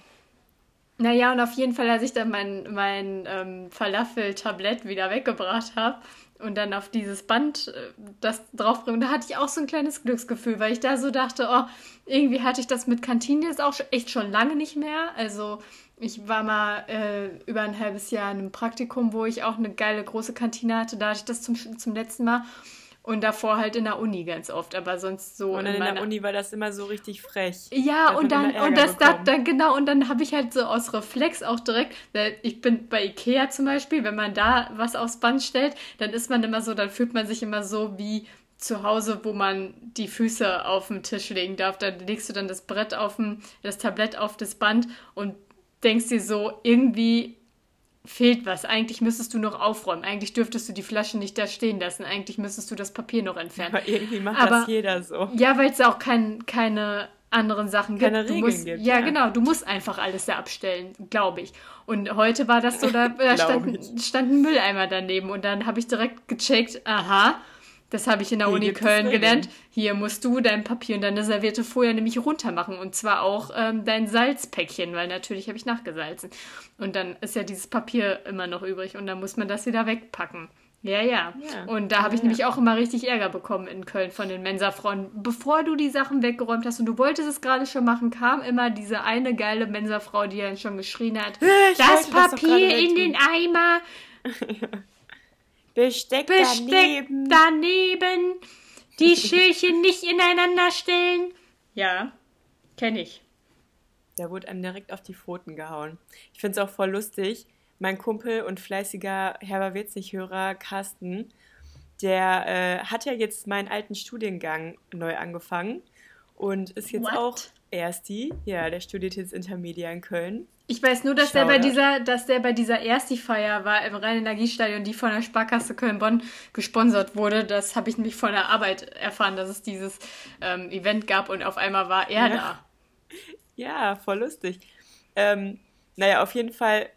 Naja, und auf jeden Fall, als ich dann mein, mein ähm, Falafel-Tablett wieder weggebracht habe und dann auf dieses Band äh, das draufbringen, da hatte ich auch so ein kleines Glücksgefühl, weil ich da so dachte, oh, irgendwie hatte ich das mit Kantine jetzt auch echt schon lange nicht mehr. Also ich war mal äh, über ein halbes Jahr in einem Praktikum, wo ich auch eine geile große Kantine hatte. Da hatte ich das zum, zum letzten Mal. Und davor halt in der Uni ganz oft, aber sonst so Und dann in meiner- der Uni war das immer so richtig frech. ja, Da und dann, und das da, bekommen. dann, genau, und dann habe ich halt so aus Reflex auch direkt, weil ich bin bei Ikea zum Beispiel, wenn man da was aufs Band stellt, dann ist man immer so, dann fühlt man sich immer so wie zu Hause, wo man die Füße auf den Tisch legen darf. Dann legst du dann das Brett auf dem, das Tablett auf das Band und denkst dir so, irgendwie fehlt was. Eigentlich müsstest du noch aufräumen. Eigentlich dürftest du die Flaschen nicht da stehen lassen. Eigentlich müsstest du das Papier noch entfernen. Aber irgendwie macht Aber- das jeder so. Ja, weil es auch kein, keine anderen Sachen gibt. Keine du Regeln musst, gibt, Ja, ja. genau. Du musst einfach alles da abstellen, glaube ich. Und heute war das so, da, da stand, stand ein Mülleimer daneben und dann habe ich direkt gecheckt, aha, das habe ich in der Hier Uni Köln gelernt. Hier musst du dein Papier und deine Serviette vorher nämlich runter machen und zwar auch ähm, dein Salzpäckchen, weil natürlich habe ich nachgesalzen. Und dann ist ja dieses Papier immer noch übrig und dann muss man das wieder wegpacken. Ja, ja. Ja. Und da habe ich Ja, nämlich ja. auch immer richtig Ärger bekommen in Köln von den Mensa-Frauen. Bevor du die Sachen weggeräumt hast und du wolltest es gerade schon machen, kam immer diese eine geile Mensa-Frau, die dann schon geschrien hat: Ich Das das Papier gerade in den. Eimer, Besteck, Besteck daneben. daneben, die Schälchen nicht ineinander stellen. Ja, kenne ich. Da wurde einem direkt auf die Pfoten gehauen. Ich finde es auch voll lustig. Mein Kumpel und fleißiger Herber Witzig-Hörer Carsten, der äh, hat ja jetzt meinen alten Studiengang neu angefangen und ist jetzt What? auch Ersti. Ja, der studiert jetzt Intermedia in Köln. Ich weiß nur, dass der bei dieser, dass der bei dieser Ersti-Feier war im Rhein-Energiestadion, die von der Sparkasse Köln-Bonn gesponsert wurde. Das habe ich nämlich von der Arbeit erfahren, dass es dieses ähm, Event gab und auf einmal war er Ja. da. Ja, voll lustig. Ähm, naja, auf jeden Fall,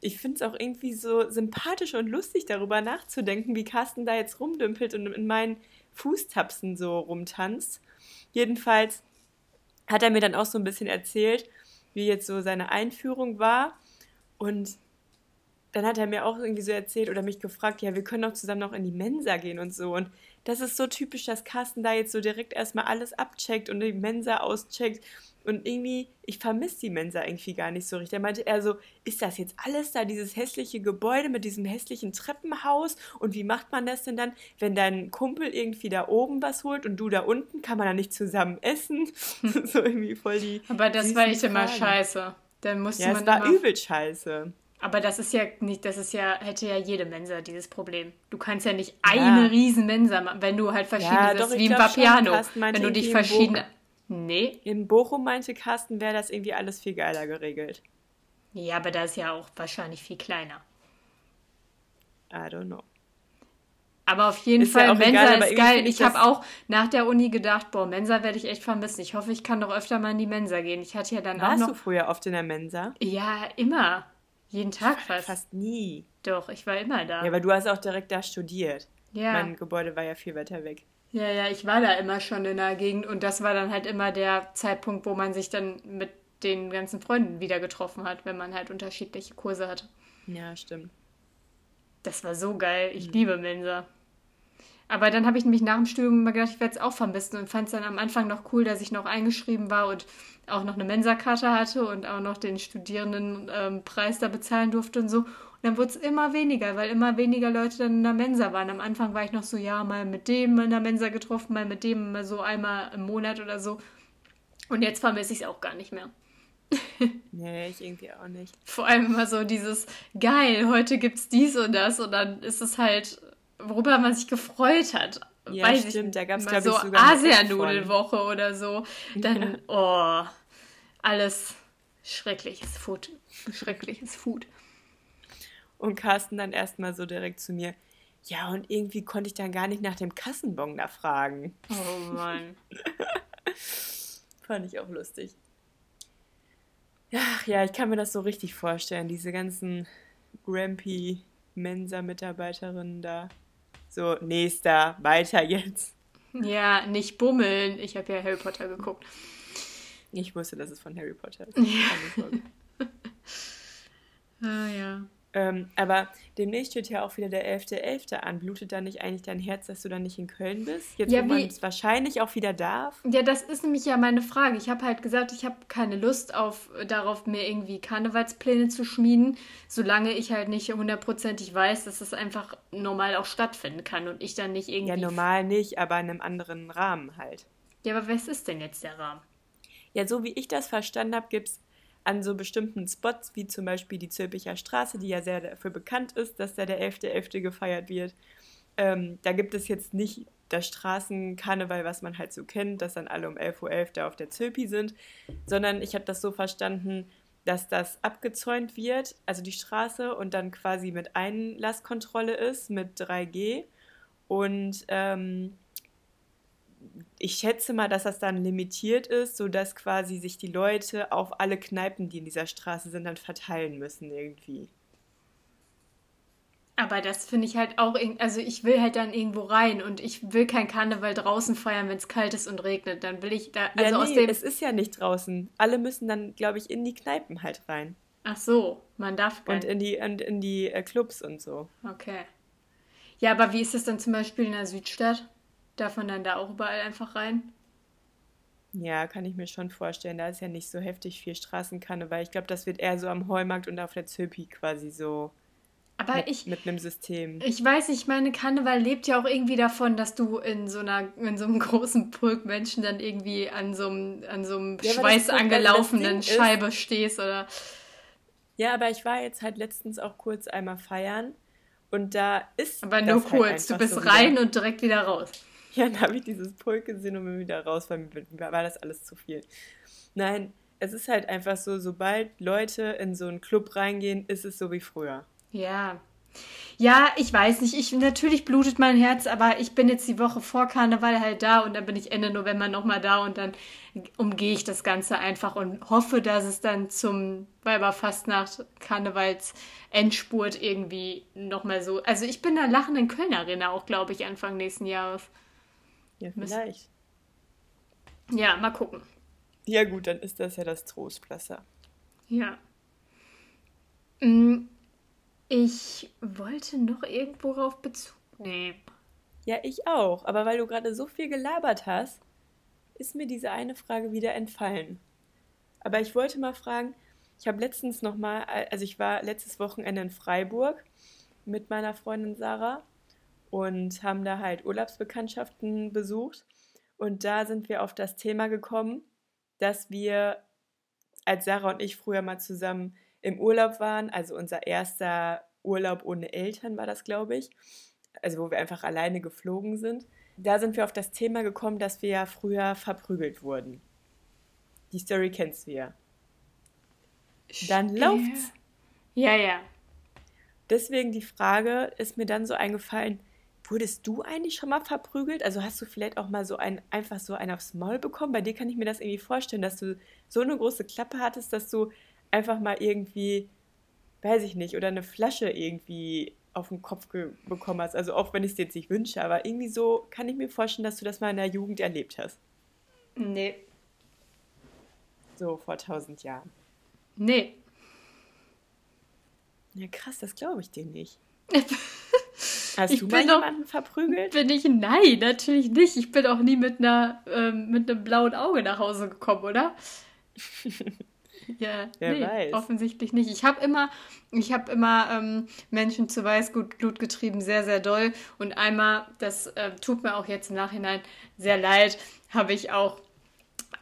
ich finde es auch irgendwie so sympathisch und lustig, darüber nachzudenken, wie Carsten da jetzt rumdümpelt und in meinen Fußtapsen so rumtanzt. Jedenfalls hat er mir dann auch so ein bisschen erzählt, wie jetzt so seine Einführung war. Und dann hat er mir auch irgendwie so erzählt oder mich gefragt, ja, wir können doch zusammen noch in die Mensa gehen und so. Und das ist so typisch, dass Carsten da jetzt so direkt erstmal alles abcheckt und die Mensa auscheckt. Und irgendwie, ich vermisse die Mensa irgendwie gar nicht so richtig. Er meinte er so, ist das jetzt alles da, dieses hässliche Gebäude mit diesem hässlichen Treppenhaus? Und wie macht man das denn dann, wenn dein Kumpel irgendwie da oben was holt und du da unten? Kann man da nicht zusammen essen? so irgendwie voll die. Aber das war echt immer scheiße. Dann musste Ja, man es war übel scheiße. Aber das ist ja nicht, das ist ja, hätte ja jede Mensa dieses Problem. Du kannst ja nicht eine riesen Mensa machen, wenn du halt verschiedene, Ja, das doch, wie im Vapiano. Wenn du dich verschiedene. Nee. In Bochum meinte Carsten, wäre das irgendwie alles viel geiler geregelt. Ja, aber da ist ja auch wahrscheinlich viel kleiner. I don't know. Aber auf jeden Ist ja Fall, auch Mensa egal, ist geil. ich habe auch nach der Uni gedacht, boah, Mensa werde ich echt vermissen. Ich hoffe, ich kann doch öfter mal in die Mensa gehen. Ich hatte ja dann Warst auch du noch. früher oft in der Mensa? Ja, immer. Jeden Tag fast. Fast nie. Doch, ich war immer da. Ja, aber du hast auch direkt da studiert. Ja. Mein Gebäude war ja viel weiter weg. Ja, ja, ich war da immer schon in der Gegend und das war dann halt immer der Zeitpunkt, wo man sich dann mit den ganzen Freunden wieder getroffen hat, wenn man halt unterschiedliche Kurse hatte. Ja, stimmt. Das war so geil. Mhm. Ich liebe Mensa. Aber dann habe ich nämlich nach dem Studium immer gedacht, ich werde es auch vermissen und fand es dann am Anfang noch cool, dass ich noch eingeschrieben war und auch noch eine Mensa-Karte hatte und auch noch den Studierendenpreis da bezahlen durfte und so. Dann wurde es immer weniger, weil immer weniger Leute dann in der Mensa waren. Am Anfang war ich noch so, ja, mal mit dem in der Mensa getroffen, mal mit dem mal so einmal im Monat oder so. Und jetzt vermisse ich es auch gar nicht mehr. Nee, ich irgendwie auch nicht. Vor allem immer so dieses, geil, heute gibt's dies und das und dann ist es halt, worüber man sich gefreut hat. Ja, Weiß stimmt, ich, da gab's, mal glaub ich, so sogar Asianudelwoche oder so. Dann, oh, alles schreckliches Food. Schreckliches Food. Und Carsten dann erstmal so direkt zu mir. Ja, und irgendwie konnte ich dann gar nicht nach dem Kassenbon da fragen. Oh Mann. Fand ich auch lustig. Ach ja, ich kann mir das so richtig vorstellen, diese ganzen Grampy Mensa-Mitarbeiterinnen da. So, nächster, weiter jetzt. Ja, nicht bummeln. Ich habe ja Harry Potter geguckt. Ich wusste, dass es von Harry Potter ist. Sorge. Ah ja. Ähm, aber demnächst steht ja auch wieder der 11.11. an. Blutet da nicht eigentlich dein Herz, dass du dann nicht in Köln bist? Jetzt, Ja, wo man es wahrscheinlich auch wieder darf? Ja, das ist nämlich ja meine Frage. Ich habe halt gesagt, ich habe keine Lust auf, darauf, mir irgendwie Karnevalspläne zu schmieden, solange ich halt nicht hundertprozentig weiß, dass es einfach normal auch stattfinden kann und ich dann nicht irgendwie. Ja, normal nicht, aber in einem anderen Rahmen halt. Ja, aber was ist denn jetzt der Rahmen? Ja, so wie ich das verstanden habe, gibt es an so bestimmten Spots, wie zum Beispiel die Zülpicher Straße, die ja sehr dafür bekannt ist, dass da der 11.11. gefeiert wird. Ähm, da gibt es jetzt nicht das Straßenkarneval, was man halt so kennt, dass dann alle um 11.11 Uhr da auf der Zülpi sind, sondern ich habe das so verstanden, dass das abgezäunt wird, also die Straße, und dann quasi mit Einlasskontrolle ist, mit 3G. Und ähm, ich schätze mal, dass das dann limitiert ist, sodass quasi sich die Leute auf alle Kneipen, die in dieser Straße sind, dann verteilen müssen irgendwie. Aber das finde ich halt auch, also ich will halt dann irgendwo rein und ich will kein Karneval draußen feiern, wenn es kalt ist und regnet. Dann will ich da, also ja, aus nee, dem. es ist ja nicht draußen. Alle müssen dann, glaube ich, in die Kneipen halt rein. Ach so, man darf gar Und in die, und in die äh, Clubs und so. Okay. Ja, aber wie ist das dann zum Beispiel in der Südstadt? Darf man dann da auch überall einfach rein? Ja, kann ich mir schon vorstellen. Da ist ja nicht so heftig viel Straßenkarneval. Ich glaube, das wird eher so am Heumarkt und auf der Zöpi quasi so Aber mit, ich, mit einem System. ich weiß nicht, meine Karneval lebt ja auch irgendwie davon, dass du in so einer, in so einem großen Pulk Menschen dann irgendwie an so einem, an so einem Ja, aber das Schweiß Ding- also angelaufenen Ding ist- Scheibe stehst oder. Ja, aber ich war jetzt halt letztens auch kurz einmal feiern und da ist Aber nur halt kurz. Du einfach bist so rein wieder. und direkt wieder raus. Ja, dann habe ich dieses Pulk gesehen und bin wieder raus, weil mir war das alles zu viel. Nein, es ist halt einfach so, sobald Leute in so einen Club reingehen, ist es so wie früher. Ja. Ja, ich weiß nicht. Ich, natürlich blutet mein Herz, aber ich bin jetzt die Woche vor Karneval halt da und dann bin ich Ende November nochmal da und dann umgehe ich das Ganze einfach und hoffe, dass es dann zum Weiberfastnacht Karnevals Endspurt irgendwie nochmal so. Also ich bin da lachenden Köln auch, glaube ich, Anfang nächsten Jahres. Ja, vielleicht. Ja, mal gucken. Ja gut, dann ist das ja das Trostpflaster. Ja. Mm, Ich wollte noch irgendwo rauf Bezug nehmen. Ja, ich auch. Aber weil du gerade so viel gelabert hast, ist mir diese eine Frage wieder entfallen. Aber ich wollte mal fragen, ich habe letztens noch mal, also ich war letztes Wochenende in Freiburg mit meiner Freundin Sarah und haben da halt Urlaubsbekanntschaften besucht. Und da sind wir auf das Thema gekommen, dass wir, als Sarah und ich früher mal zusammen im Urlaub waren, also unser erster Urlaub ohne Eltern war das, glaube ich, also wo wir einfach alleine geflogen sind, da sind wir auf das Thema gekommen, dass wir ja früher verprügelt wurden. Die Story kennst du ja. Dann läuft's. Ja, ja. Deswegen die Frage ist mir dann so eingefallen, wurdest du eigentlich schon mal verprügelt? Also hast du vielleicht auch mal so ein, einfach so einen aufs Maul bekommen? Bei dir kann ich mir das irgendwie vorstellen, dass du so eine große Klappe hattest, dass du einfach mal irgendwie, weiß ich nicht, oder eine Flasche irgendwie auf den Kopf bekommen hast. Also auch wenn ich es dir jetzt nicht wünsche, aber irgendwie so kann ich mir vorstellen, dass du das mal in der Jugend erlebt hast. Nee. So vor tausend Jahren. Nee. Ja, krass, das glaube ich dir nicht. Hast Ich du mal bin doch- jemanden verprügelt? Bin ich? Nein, natürlich nicht. Ich bin auch nie mit einer ähm, mit einem blauen Auge nach Hause gekommen, oder? ja, Wer nee, weiß. offensichtlich nicht. Ich habe immer, ich habe immer ähm, Menschen zu Weißgut Blut getrieben, sehr, sehr doll. Und einmal, das äh, tut mir auch jetzt im Nachhinein sehr leid, habe ich auch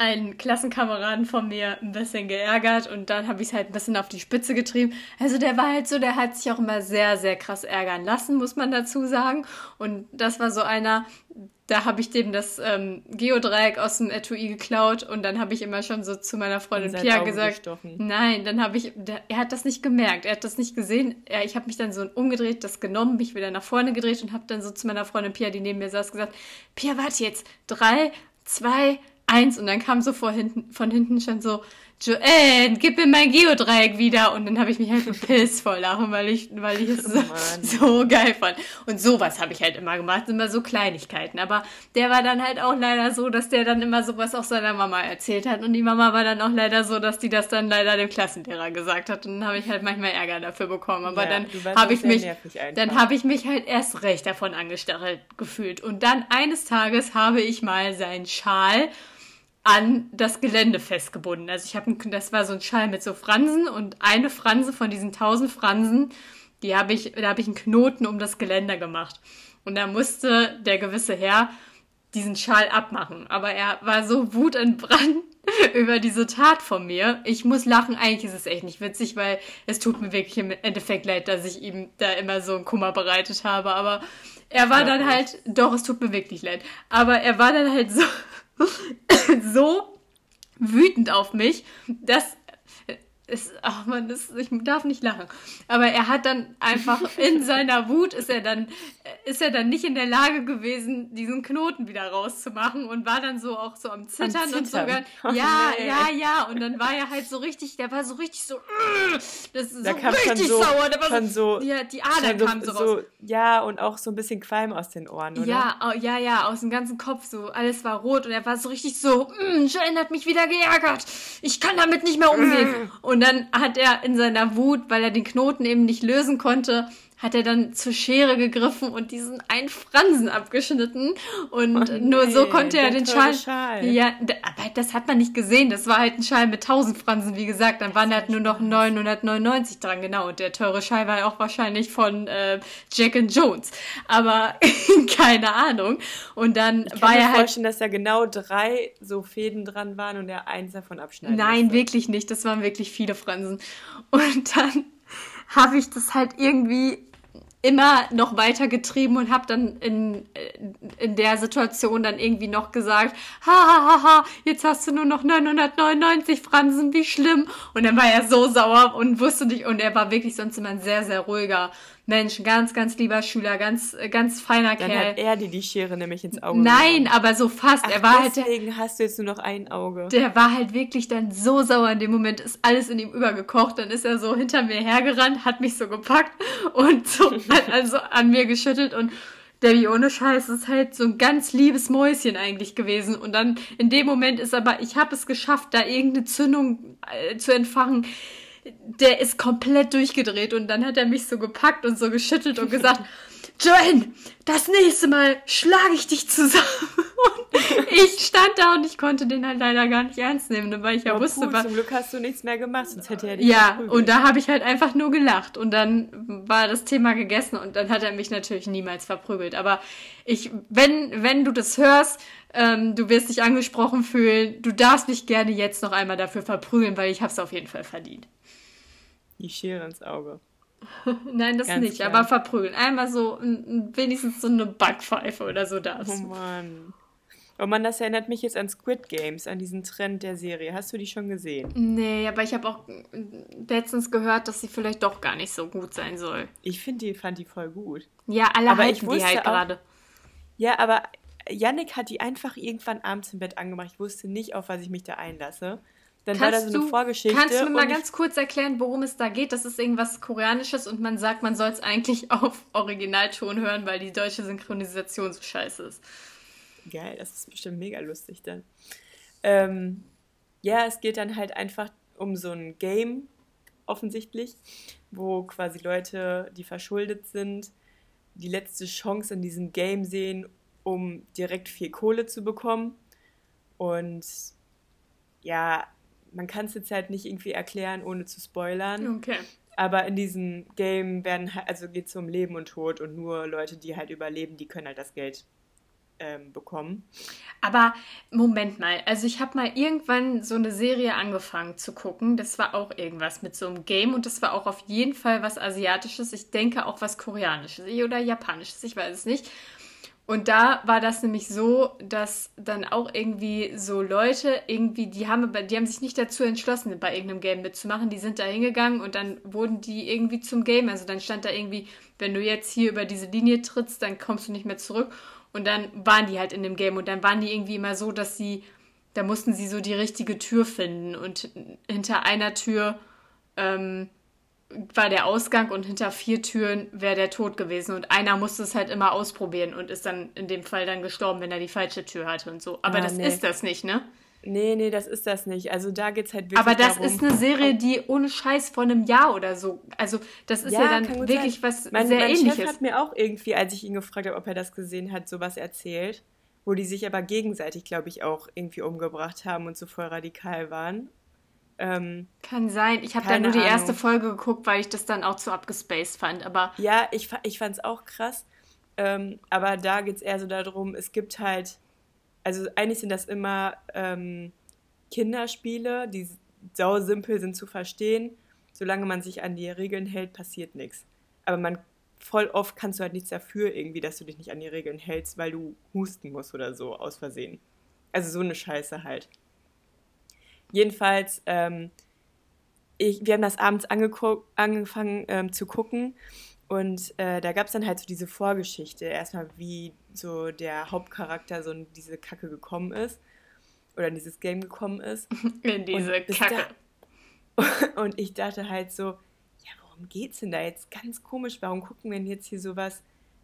einen Klassenkameraden von mir ein bisschen geärgert und dann habe ich es halt ein bisschen auf die Spitze getrieben. Also der war halt so, der hat sich auch immer sehr, sehr krass ärgern lassen, muss man dazu sagen. Und das war so einer, da habe ich dem das ähm, Geodreieck aus dem Etui geklaut und dann habe ich immer schon so zu meiner Freundin Pia Auge gesagt, gestochen. nein, dann habe ich, der, er hat das nicht gemerkt, er hat das nicht gesehen. Er, ich habe mich dann so umgedreht, das genommen, mich wieder nach vorne gedreht und habe dann so zu meiner Freundin Pia, die neben mir saß, gesagt, Pia, warte jetzt, drei, zwei, eins und dann kam so vor hinten, von hinten schon so, Joanne, gib mir mein Geodreieck wieder und dann habe ich mich halt gepisst vor Lachen, weil ich, weil ich es so, Mann. so geil fand. Und sowas habe ich halt immer gemacht, immer so Kleinigkeiten. Aber der war dann halt auch leider so, dass der dann immer sowas auch seiner Mama erzählt hat und die Mama war dann auch leider so, dass die das dann leider dem Klassenlehrer gesagt hat und dann habe ich halt manchmal Ärger dafür bekommen. Aber Ja, dann habe ich mich, dann habe ich mich halt erst recht davon angestachelt gefühlt. Und dann eines Tages habe ich mal seinen Schal an das Gelände festgebunden. Also ich habe, das war so ein Schal mit so Fransen und eine Franse von diesen tausend Fransen, die habe ich, da habe ich einen Knoten um das Geländer gemacht. Und da musste der gewisse Herr diesen Schal abmachen. Aber er war so wutentbrannt über diese Tat von mir. Ich muss lachen. Eigentlich ist es echt nicht witzig, weil es tut mir wirklich im Endeffekt leid, dass ich ihm da immer so einen Kummer bereitet habe. Aber er war Ja, dann halt, doch, es tut mir wirklich leid. Aber er war dann halt so, so wütend auf mich, dass es, ach man, das, ich darf nicht lachen. Aber er hat dann einfach in seiner Wut ist er dann, ist er dann nicht in der Lage gewesen, diesen Knoten wieder rauszumachen und war dann so auch so am Zittern, und Zittern. sogar, Oh, ja, nee. ja, ja. Und dann war er halt so richtig, der war so richtig so, das ist Da so richtig so- sauer. Der war schon so- ja, die Ader Schon kam so raus. ja, und auch so ein bisschen Qualm aus den Ohren, oder? Ja, au- ja, ja, aus dem ganzen Kopf so. Alles war rot und er war so richtig so, "Mm, Jane hat mich wieder geärgert. Ich kann damit nicht mehr umgehen. Und dann hat er in seiner Wut, weil er den Knoten eben nicht lösen konnte, hat er dann zur Schere gegriffen und diesen einen Fransen abgeschnitten und oh nee, nur so konnte er den Schal, Schal. Ja, aber das hat man nicht gesehen. Das war halt ein Schal mit 1000 Fransen, wie gesagt. Dann waren halt nur noch 999 dran, genau. Und der teure Schal war ja auch wahrscheinlich von äh, Jack and Jones. Aber keine Ahnung. Und dann ich war er halt. Ich kann mir vorstellen, dass da genau drei so Fäden dran waren und er eins davon abschneiden Nein, musste. wirklich nicht. Das waren wirklich viele Fransen. Und dann habe ich das halt irgendwie immer noch weiter getrieben und habe dann in, in der Situation dann irgendwie noch gesagt, ha, ha, ha, ha, jetzt hast du nur noch 999 Fransen, wie schlimm. Und dann war er so sauer und wusste nicht, und er war wirklich sonst immer ein sehr, sehr ruhiger Mensch, ganz, ganz lieber Schüler, ganz, ganz feiner Dann Kerl. hat er dir die Schere nämlich ins Auge Nein, genommen. aber so fast. Ach, er war deswegen halt, hast du jetzt nur noch ein Auge. Der war halt wirklich dann so sauer in dem Moment, ist alles in ihm übergekocht. Dann ist er so hinter mir hergerannt, hat mich so gepackt und so also an mir geschüttelt und Debbie, ohne Scheiß, ist halt so ein ganz liebes Mäuschen eigentlich gewesen. Und dann in dem Moment ist aber, ich habe es geschafft, da irgendeine Zündung äh, zu entfachen der ist komplett durchgedreht und dann hat er mich so gepackt und so geschüttelt und gesagt, Joanne, das nächste Mal schlage ich dich zusammen. Und ich stand da und ich konnte den halt leider gar nicht ernst nehmen, weil ich ja, ja wusste, was. Zum Glück hast du nichts mehr gemacht, sonst hätte er dich Ja, und da habe ich halt einfach nur gelacht und dann war das Thema gegessen und dann hat er mich natürlich niemals verprügelt. Aber ich, wenn, wenn du das hörst, ähm, du wirst dich angesprochen fühlen, du darfst mich gerne jetzt noch einmal dafür verprügeln, weil ich habe es auf jeden Fall verdient die Schere ins Auge. Nein, das Ganz nicht, klar. aber verprügeln. Einmal so, wenigstens so eine Backpfeife oder so das. Oh Mann. Oh Mann, das erinnert mich jetzt an Squid Games, an diesen Trend der Serie. Hast du die schon gesehen? Nee, aber ich habe auch letztens gehört, dass sie vielleicht doch gar nicht so gut sein soll. Ich finde die, fand die voll gut. Ja, alle aber halten die halt gerade. Ja, aber Yannick hat die einfach irgendwann abends im Bett angemacht. Ich wusste nicht, auf was ich mich da einlasse. Dann kannst war da so eine du, Vorgeschichte. Kannst du mir mal ganz kurz erklären, worum es da geht? Das ist irgendwas Koreanisches und man sagt, man soll es eigentlich auf Originalton hören, weil die deutsche Synchronisation so scheiße ist. Geil, das ist bestimmt mega lustig dann. Ähm, ja, es geht dann halt einfach um so ein Game, offensichtlich, wo quasi Leute, die verschuldet sind, die letzte Chance in diesem Game sehen, um direkt viel Kohle zu bekommen. Und ja, man kann es jetzt halt nicht irgendwie erklären, ohne zu spoilern. Okay. Aber in diesem Game werden also geht es um Leben und Tod und nur Leute, die halt überleben, die können halt das Geld ähm, bekommen. Aber Moment mal, also ich habe mal irgendwann so eine Serie angefangen zu gucken. Das war auch irgendwas mit so einem Game und das war auch auf jeden Fall was Asiatisches. Ich denke auch was Koreanisches oder Japanisches, ich weiß es nicht. Und da war das nämlich so, dass dann auch irgendwie so Leute irgendwie, die haben, die haben sich nicht dazu entschlossen, bei irgendeinem Game mitzumachen. Die sind da hingegangen und dann wurden die irgendwie zum Game. Also dann stand da irgendwie, wenn du jetzt hier über diese Linie trittst, dann kommst du nicht mehr zurück. Und dann waren die halt in dem Game und dann waren die irgendwie immer so, dass sie, da mussten sie so die richtige Tür finden und hinter einer Tür ähm, war der Ausgang und hinter vier Türen wäre der Tod gewesen. Und einer musste es halt immer ausprobieren und ist dann in dem Fall dann gestorben, wenn er die falsche Tür hatte und so. Aber ah, das nee. ist das nicht, ne? Nee, nee, das ist das nicht. Also da geht es halt wirklich Aber das darum, ist eine Serie, die ohne Scheiß vor einem Jahr oder so. Also das ist ja, ja dann wirklich sein. was mein, sehr mein ähnliches. Chef hat mir auch irgendwie, als ich ihn gefragt habe, ob er das gesehen hat, sowas erzählt, wo die sich aber gegenseitig, glaube ich, auch irgendwie umgebracht haben und so voll radikal waren. Ähm, Kann sein. Ich habe da nur die Ahnung. erste Folge geguckt, weil ich das dann auch zu abgespaced fand. Aber ja, ich, ich fand es auch krass. Ähm, aber da geht es eher so darum, es gibt halt, also eigentlich sind das immer ähm, Kinderspiele, die sau simpel sind zu verstehen. Solange man sich an die Regeln hält, passiert nichts. Aber man voll oft kannst du halt nichts dafür irgendwie, dass du dich nicht an die Regeln hältst, weil du husten musst oder so aus Versehen. Also so eine Scheiße halt. Jedenfalls, ähm, ich, wir haben das abends angefangen ähm, zu gucken und äh, da gab es dann halt so diese Vorgeschichte. Erstmal, wie so der Hauptcharakter so in diese Kacke gekommen ist oder in dieses Game gekommen ist. In diese Kacke. Da, und ich dachte halt so, ja, worum geht's denn da jetzt? Ganz komisch, warum gucken wir denn jetzt hier sowas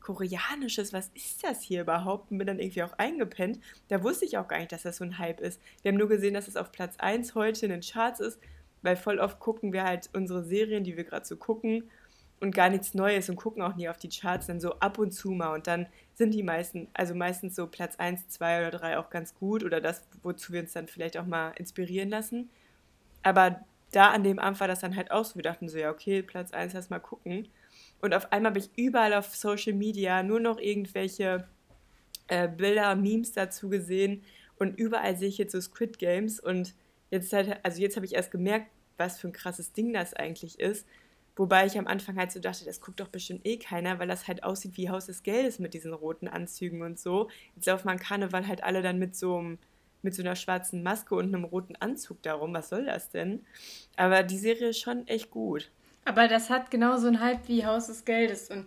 Koreanisches, was ist das hier überhaupt? Und bin dann irgendwie auch eingepennt. Da wusste ich auch gar nicht, dass das so ein Hype ist. Wir haben nur gesehen, dass es auf Platz 1 heute in den Charts ist, weil voll oft gucken wir halt unsere Serien, die wir gerade so gucken, und gar nichts Neues und gucken auch nie auf die Charts, dann so ab und zu mal und dann sind die meisten, also meistens so Platz 1, 2 oder 3 auch ganz gut oder das, wozu wir uns dann vielleicht auch mal inspirieren lassen. Aber da an dem Abend war das dann halt auch so, wir dachten so, ja okay, Platz 1, lass mal gucken. Und auf einmal habe ich überall auf Social Media nur noch irgendwelche äh, Bilder, Memes dazu gesehen und überall sehe ich jetzt so Squid Games und jetzt halt, also jetzt habe ich erst gemerkt, was für ein krasses Ding das eigentlich ist. Wobei ich am Anfang halt so dachte, das guckt doch bestimmt eh keiner, weil das halt aussieht wie Haus des Geldes mit diesen roten Anzügen und so. Jetzt laufen man Karneval halt alle dann mit so einem mit so einer schwarzen Maske und einem roten Anzug darum. Was soll das denn? Aber die Serie ist schon echt gut. Aber das hat genauso einen Hype wie Haus des Geldes. Und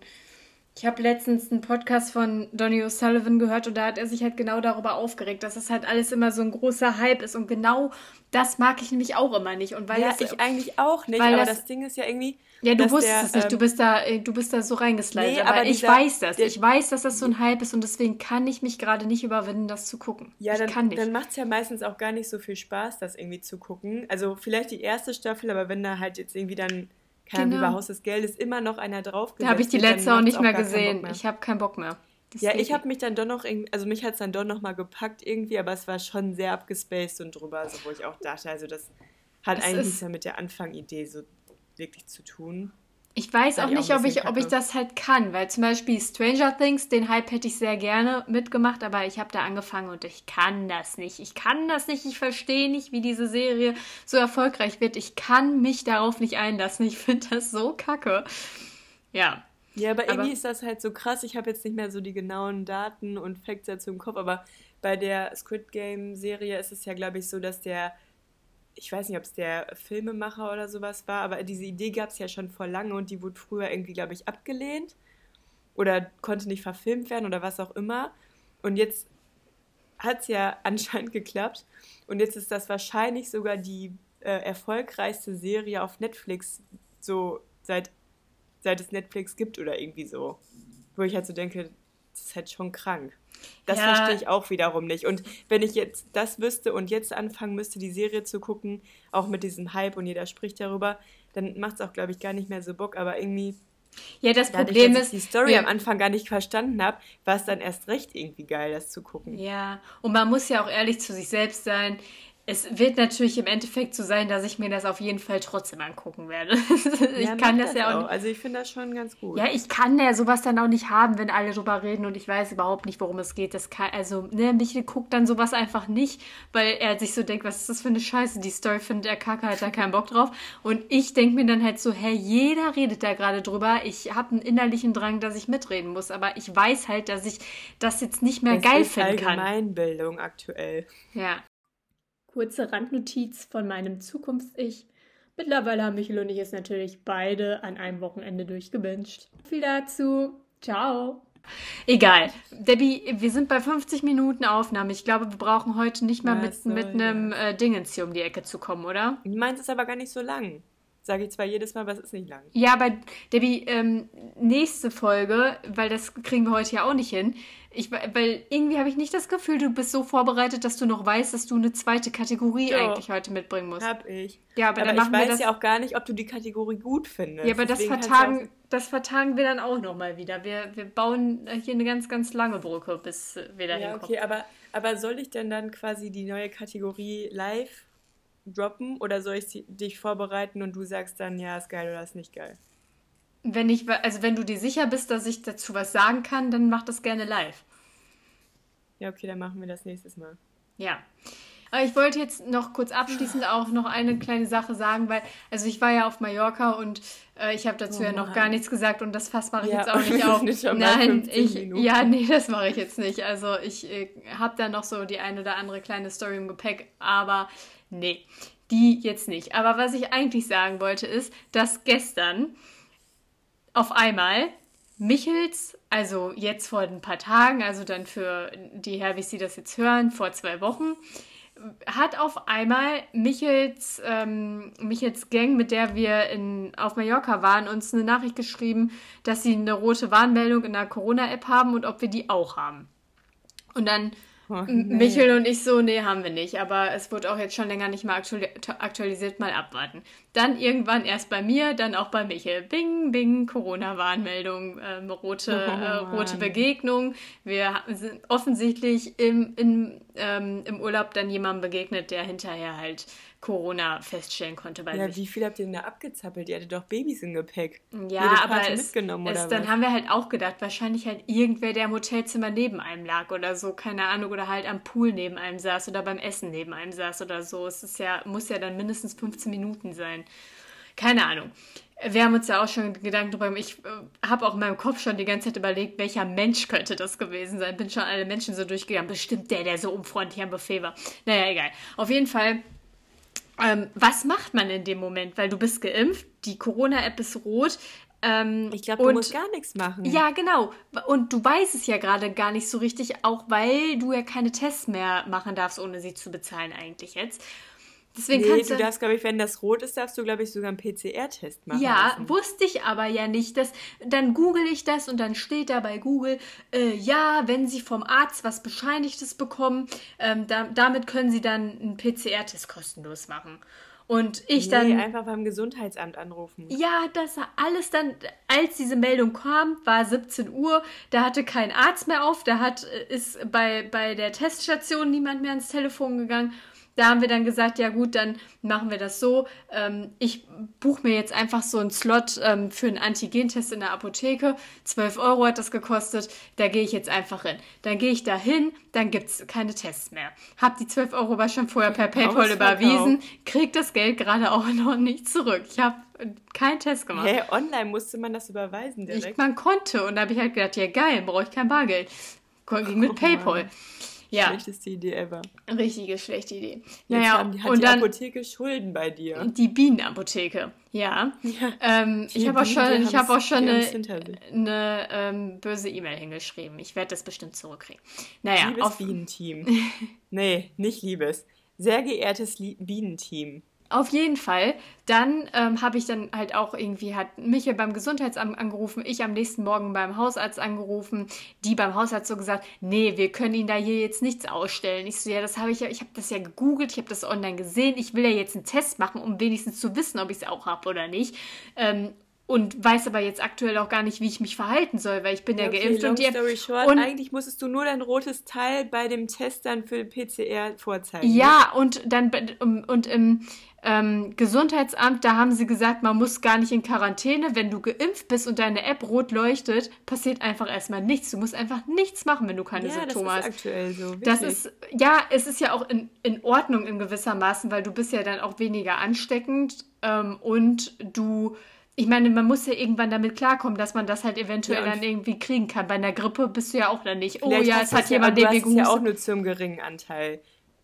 ich habe letztens einen Podcast von Donny O'Sullivan gehört und da hat er sich halt genau darüber aufgeregt, dass das halt alles immer so ein großer Hype ist und genau das mag ich nämlich auch immer nicht. Und weil ja, das, ich eigentlich auch nicht, aber das, das, Ding ist ja irgendwie. Ja, du wusstest der, es nicht, du ähm, bist da, äh, du bist da so reingeslidet. Nee, aber, aber ich weiß das. Der, ich weiß, dass das so ein Hype ist und deswegen kann ich mich gerade nicht überwinden, das zu gucken. Ja, ich dann, kann nicht. dann macht es ja meistens auch gar nicht so viel Spaß, das irgendwie zu gucken. Also vielleicht die erste Staffel, aber wenn da halt jetzt irgendwie dann keine genau. Haus des Geldes immer noch einer drauf Da habe ich die letzte auch nicht mehr gesehen. Mehr. Ich habe keinen Bock mehr. Das ja, ich habe mich dann doch noch, also mich hat es dann doch noch mal gepackt irgendwie, aber es war schon sehr abgespaced und drüber, also wo ich auch dachte, also das hat es eigentlich ja mit der Anfangidee so wirklich zu tun. Ich weiß auch nicht, auch ob, ich, ob ich das halt kann, weil zum Beispiel Stranger Things, den Hype hätte ich sehr gerne mitgemacht, aber ich habe da angefangen und ich kann das nicht. Ich kann das nicht, ich verstehe nicht, wie diese Serie so erfolgreich wird. Ich kann mich darauf nicht einlassen. Ich finde das so kacke. Ja. Ja, aber, aber irgendwie ist das halt so krass. Ich habe jetzt nicht mehr so die genauen Daten und Facts dazu im Kopf, aber bei der Squid Game Serie ist es ja, glaube ich, so, dass der ich weiß nicht, ob es der Filmemacher oder sowas war, aber diese Idee gab es ja schon vor lange und die wurde früher irgendwie, glaube ich, abgelehnt oder konnte nicht verfilmt werden oder was auch immer. Und jetzt hat es ja anscheinend geklappt und jetzt ist das wahrscheinlich sogar die äh, erfolgreichste Serie auf Netflix, so seit, seit es Netflix gibt oder irgendwie so. Wo ich halt so denke, das ist halt schon krank. Das ja. verstehe ich auch wiederum nicht. Und wenn ich jetzt das wüsste und jetzt anfangen müsste, die Serie zu gucken, auch mit diesem Hype und jeder spricht darüber, dann macht es auch, glaube ich, gar nicht mehr so Bock. Aber irgendwie. Ja, das dadurch, Problem dass ich ist. die Story ja. am Anfang gar nicht verstanden habe, war es dann erst recht irgendwie geil, das zu gucken. Ja, und man muss ja auch ehrlich zu sich selbst sein es wird natürlich im Endeffekt so sein, dass ich mir das auf jeden Fall trotzdem angucken werde. ich ja, kann das, das ja auch. Also ich finde das schon ganz gut. Ja, ich kann ja sowas dann auch nicht haben, wenn alle drüber reden und ich weiß überhaupt nicht, worum es geht. Das kann, also, ne, Michel guckt dann sowas einfach nicht, weil er sich so denkt, was ist das für eine Scheiße? Die Story findet er kacke, hat da keinen Bock drauf. Und ich denke mir dann halt so, hä, jeder redet da gerade drüber. Ich habe einen innerlichen Drang, dass ich mitreden muss, aber ich weiß halt, dass ich das jetzt nicht mehr es geil finden kann. Allgemeinbildung aktuell. Ja. Kurze Randnotiz von meinem Zukunfts-Ich. Mittlerweile haben Michael und ich es natürlich beide an einem Wochenende durchgewünscht. Viel dazu. Ciao. Egal. Debbie, wir sind bei 50 Minuten Aufnahme. Ich glaube, wir brauchen heute nicht mal mit, mit einem äh, Dingens hier um die Ecke zu kommen, oder? Du meinst es aber gar nicht so lang. Sage ich zwar jedes Mal, aber es ist nicht lang. Ja, aber Debbie, ähm, nächste Folge, weil das kriegen wir heute ja auch nicht hin. Ich, weil irgendwie habe ich nicht das Gefühl, du bist so vorbereitet, dass du noch weißt, dass du eine zweite Kategorie jo, eigentlich heute mitbringen musst. Hab ich. Ja, aber, aber dann machen ich weiß wir das, ja auch gar nicht, ob du die Kategorie gut findest. Ja, aber das vertagen, das vertagen wir dann auch nochmal wieder. Wir, wir bauen hier eine ganz, ganz lange Brücke, bis wir da ja, hinkommen. Okay, aber, aber soll ich denn dann quasi die neue Kategorie live droppen oder soll ich dich vorbereiten und du sagst dann, ja, ist geil oder ist nicht geil? Wenn ich, also wenn du dir sicher bist, dass ich dazu was sagen kann, dann mach das gerne live. Ja, okay, dann machen wir das nächstes Mal. Ja. Aber ich wollte jetzt noch kurz abschließend auch noch eine kleine Sache sagen, weil, also ich war ja auf Mallorca und äh, ich habe dazu oh ja noch gar nichts gesagt und das Fass mache ich ja, jetzt auch nicht auf. Nicht Nein, ich, ja, nee, das mache ich jetzt nicht. Also ich äh, habe da noch so die eine oder andere kleine Story im Gepäck, aber Nee, die jetzt nicht. Aber was ich eigentlich sagen wollte, ist, dass gestern auf einmal Michels, also jetzt vor ein paar Tagen, also dann für die Herwis, die das jetzt hören, vor zwei Wochen, hat auf einmal Michels, ähm, Michels Gang, mit der wir in, auf Mallorca waren, uns eine Nachricht geschrieben, dass sie eine rote Warnmeldung in der Corona-App haben und ob wir die auch haben. Und dann Oh, nee. Michel und ich so, nee, haben wir nicht. Aber es wurde auch jetzt schon länger nicht mal aktualisiert, mal abwarten. Dann irgendwann erst bei mir, dann auch bei Michel. Bing, bing, Corona-Warnmeldung, ähm, rote, oh, äh, rote Begegnung. Wir sind offensichtlich im, im, ähm, im Urlaub dann jemandem begegnet, der hinterher halt Corona feststellen konnte bei ja, wie viel habt ihr denn da abgezappelt? Ihr hattet doch Babys im Gepäck. Ja, aber es, mitgenommen, es, dann haben wir halt auch gedacht, wahrscheinlich halt irgendwer, der im Hotelzimmer neben einem lag oder so, keine Ahnung, oder halt am Pool neben einem saß oder beim Essen neben einem saß oder so. Es ist ja, muss ja dann mindestens 15 Minuten sein. Keine Ahnung. Wir haben uns ja auch schon Gedanken drüber gemacht. Ich äh, habe auch in meinem Kopf schon die ganze Zeit überlegt, welcher Mensch könnte das gewesen sein. Bin schon alle Menschen so durchgegangen. Bestimmt der, der so unfreundlich am Buffet war. Naja, egal. Auf jeden Fall ähm, was macht man in dem Moment? Weil du bist geimpft, die Corona-App ist rot. Ähm, ich glaube, du musst gar nichts machen. Ja, genau. Und du weißt es ja gerade gar nicht so richtig, auch weil du ja keine Tests mehr machen darfst, ohne sie zu bezahlen eigentlich jetzt. Deswegen nee, kannst du, du darfst, glaube ich, wenn das rot ist, darfst du, glaube ich, sogar einen PCR-Test machen. Ja, lassen. wusste ich aber ja nicht. Dass, dann google ich das und dann steht da bei Google, äh, ja, wenn Sie vom Arzt was Bescheinigtes bekommen, ähm, da, damit können Sie dann einen PCR-Test kostenlos machen. Und ich nee, dann. einfach beim Gesundheitsamt anrufen. Ja, das war alles dann, als diese Meldung kam, war 17 Uhr. Da hatte kein Arzt mehr auf. Da hat, äh, ist bei, bei der Teststation niemand mehr ans Telefon gegangen. Da haben wir dann gesagt, ja gut, dann machen wir das so. Ähm, ich buche mir jetzt einfach so einen Slot ähm, für einen Antigentest in der Apotheke. 12 Euro hat das gekostet. Da gehe ich jetzt einfach hin. Dann gehe ich da hin, dann gibt es keine Tests mehr. Hab die 12 Euro aber schon vorher per PayPal überwiesen, krieg das Geld gerade auch noch nicht zurück. Ich habe keinen Test gemacht. Hey, online musste man das überweisen direkt? Ich, man konnte und da habe ich halt gedacht, ja geil, brauche ich kein Bargeld. Ging mit oh, PayPal. Mann. Ja. Schlechteste Idee ever. Richtige schlechte Idee. Jetzt naja, haben, hat und die dann, Apotheke Schulden bei dir. Die Bienenapotheke, ja. ja. Ähm, ich habe auch schon, ich hab auch schon eine, eine ähm, böse E-Mail hingeschrieben. Ich werde das bestimmt zurückkriegen. Naja, liebes auf Bienenteam. nee, nicht liebes. Sehr geehrtes Bienenteam. Auf jeden Fall. Dann ähm, habe ich dann halt auch irgendwie, hat Michael beim Gesundheitsamt angerufen, ich am nächsten Morgen beim Hausarzt angerufen, die beim Hausarzt so gesagt, nee, wir können Ihnen da hier jetzt nichts ausstellen. Ich so, ja, das habe ich ja, ich habe das ja gegoogelt, ich habe das online gesehen, ich will ja jetzt einen Test machen, um wenigstens zu wissen, ob ich es auch habe oder nicht. Ähm, und weiß aber jetzt aktuell auch gar nicht, wie ich mich verhalten soll, weil ich bin ja, okay, geimpft und die story short, und eigentlich musstest du nur dein rotes Teil bei dem Test dann für PCR vorzeigen. Ja, und dann und im ähm, Gesundheitsamt, da haben sie gesagt, man muss gar nicht in Quarantäne. Wenn du geimpft bist und deine App rot leuchtet, passiert einfach erstmal nichts. Du musst einfach nichts machen, wenn du keine ja, Symptome hast. Das ist aktuell so. Wirklich. Das ist, ja, es ist ja auch in, in Ordnung in gewissermaßen, weil du bist ja dann auch weniger ansteckend ähm, und du ich meine, man muss ja irgendwann damit klarkommen, dass man das halt eventuell ja, dann irgendwie kriegen kann. Bei einer Grippe bist du ja auch dann nicht. Oh ja, es hat jemand den wir ja auch nur zum geringen Anteil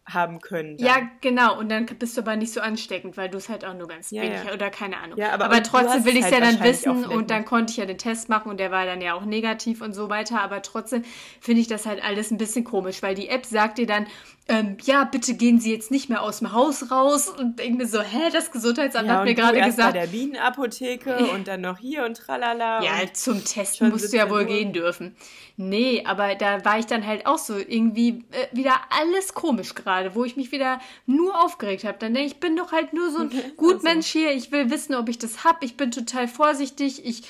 haben können. Dann. Ja, genau. Und dann bist du aber nicht so ansteckend, weil du es halt auch nur ganz ja, wenig ja. oder keine Ahnung. Ja, aber, aber trotzdem will ich es halt ja dann wissen und dann konnte ich ja den Test machen und der war dann ja auch negativ und so weiter. Aber trotzdem finde ich das halt alles ein bisschen komisch, weil die App sagt dir dann, ähm, ja, bitte gehen Sie jetzt nicht mehr aus dem Haus raus und denke mir so, hä, das Gesundheitsamt ja, hat mir gerade gesagt. Bei der Bienenapotheke und dann noch hier und tralala. Ja, zum Testen musst du ja wohl gehen dürfen. Nee, aber da war ich dann halt auch so irgendwie äh, wieder alles komisch gerade, wo ich mich wieder nur aufgeregt habe. Dann denke ich, ich bin doch halt nur so ein Gutmensch hier. Ich will wissen, ob ich das hab. Ich bin total vorsichtig. Ich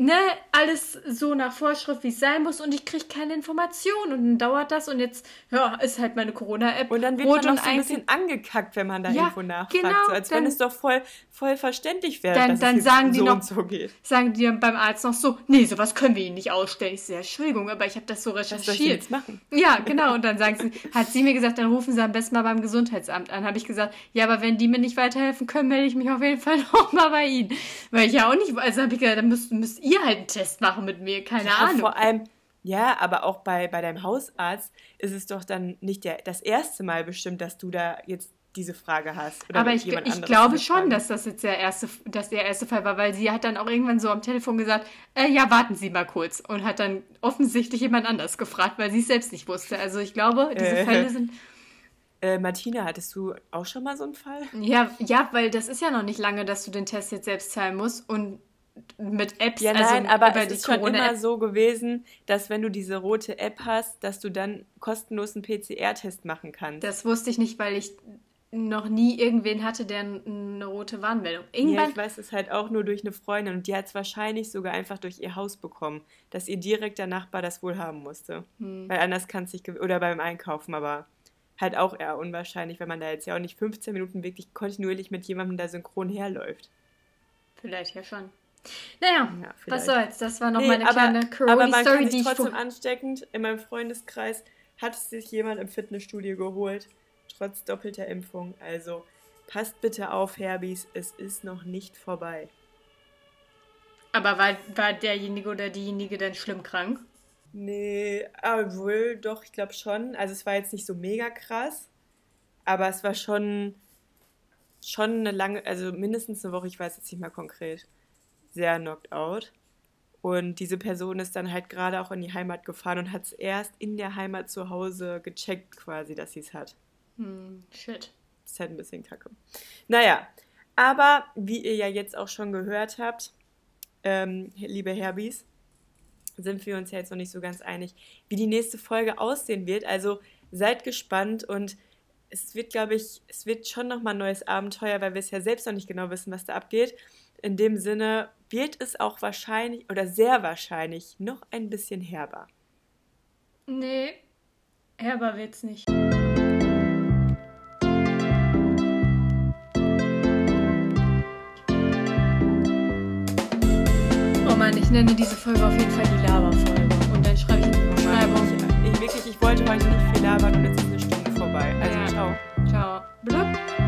ne, alles so nach Vorschrift, wie es sein muss und ich kriege keine Informationen und dann dauert das und jetzt, ja, ist halt meine Corona-App. Und dann wird man noch so ein bisschen angekackt, wenn man da ja, irgendwo nachfragt, genau, so, als dann, wenn es doch voll, voll verständlich wäre, dann, dass dann es sagen die so noch, so geht. Sagen die beim Arzt noch so, nee, sowas können wir Ihnen nicht ausstellen. Ich sehe, Entschuldigung, aber ich habe das so recherchiert. Was soll ich jetzt machen? Ja, genau. Und dann sagen sie, hat sie mir gesagt, dann rufen Sie am besten mal beim Gesundheitsamt an. Habe ich gesagt, ja, aber wenn die mir nicht weiterhelfen können, melde ich mich auf jeden Fall noch mal bei Ihnen. Weil ich ja auch nicht, also habe ich gesagt, dann müsst, müsst ihr halt einen Test machen mit mir, keine ja, Ahnung. Vor allem, ja, aber auch bei, bei deinem Hausarzt ist es doch dann nicht der, das erste Mal bestimmt, dass du da jetzt diese Frage hast. aber ich, ich glaube schon, dass das jetzt der erste, dass der erste Fall war, weil sie hat dann auch irgendwann so am Telefon gesagt, äh, ja, warten Sie mal kurz. Und hat dann offensichtlich jemand anders gefragt, weil sie es selbst nicht wusste. Also ich glaube, diese äh, Fälle sind. Äh, Martina, hattest du auch schon mal so einen Fall? Ja, ja, weil das ist ja noch nicht lange, dass du den Test jetzt selbst zahlen musst. Und mit Apps. Ja, also nein, aber über es ist schon immer so gewesen, dass wenn du diese rote App hast, dass du dann kostenlos einen PCR-Test machen kannst. Das wusste ich nicht, weil ich noch nie irgendwen hatte, der eine rote Warnmeldung. Ja, Irgendwann. ich weiß es halt auch nur durch eine Freundin und die hat es wahrscheinlich sogar einfach durch ihr Haus bekommen, dass ihr direkter Nachbar das wohl haben musste. Hm. Weil anders kann es nicht, gew- oder beim Einkaufen, aber halt auch eher unwahrscheinlich, wenn man da jetzt ja auch nicht 15 Minuten wirklich kontinuierlich mit jemandem da synchron herläuft. Vielleicht ja schon. Naja, Ja, was soll's. Das war noch Nee, meine aber, kleine aber man Corona-Story, kann die ich trotzdem vor- ansteckend. In meinem Freundeskreis hat sich jemand im Fitnessstudio geholt, trotz doppelter Impfung. Also passt bitte auf, Herbies, es ist noch nicht vorbei. Aber war, war derjenige oder diejenige dann schlimm krank? Nee, obwohl, doch, ich glaube schon. Also es war jetzt nicht so mega krass, aber es war schon, schon eine lange, also mindestens eine Woche, ich weiß jetzt nicht mal konkret, sehr knocked out. Und diese Person ist dann halt gerade auch in die Heimat gefahren und hat es erst in der Heimat zu Hause gecheckt quasi, dass sie es hat. Hm, shit. Das ist halt ein bisschen kacke. Naja, aber wie ihr ja jetzt auch schon gehört habt, ähm, liebe Herbies, sind wir uns ja jetzt noch nicht so ganz einig, wie die nächste Folge aussehen wird. Also seid gespannt und es wird, glaube ich, es wird schon nochmal ein neues Abenteuer, weil wir es ja selbst noch nicht genau wissen, was da abgeht. In dem Sinne wird es auch wahrscheinlich oder sehr wahrscheinlich noch ein bisschen herber. Nee, herber wird's nicht. Oh Mann, ich nenne diese Folge auf jeden Fall die Lava-Folge. Und dann schreibe ich in die Beschreibung. Ich, ich wirklich, ich wollte heute nicht viel labern und jetzt ist eine Stunde vorbei. Also Ja. ciao. Ciao. Blub.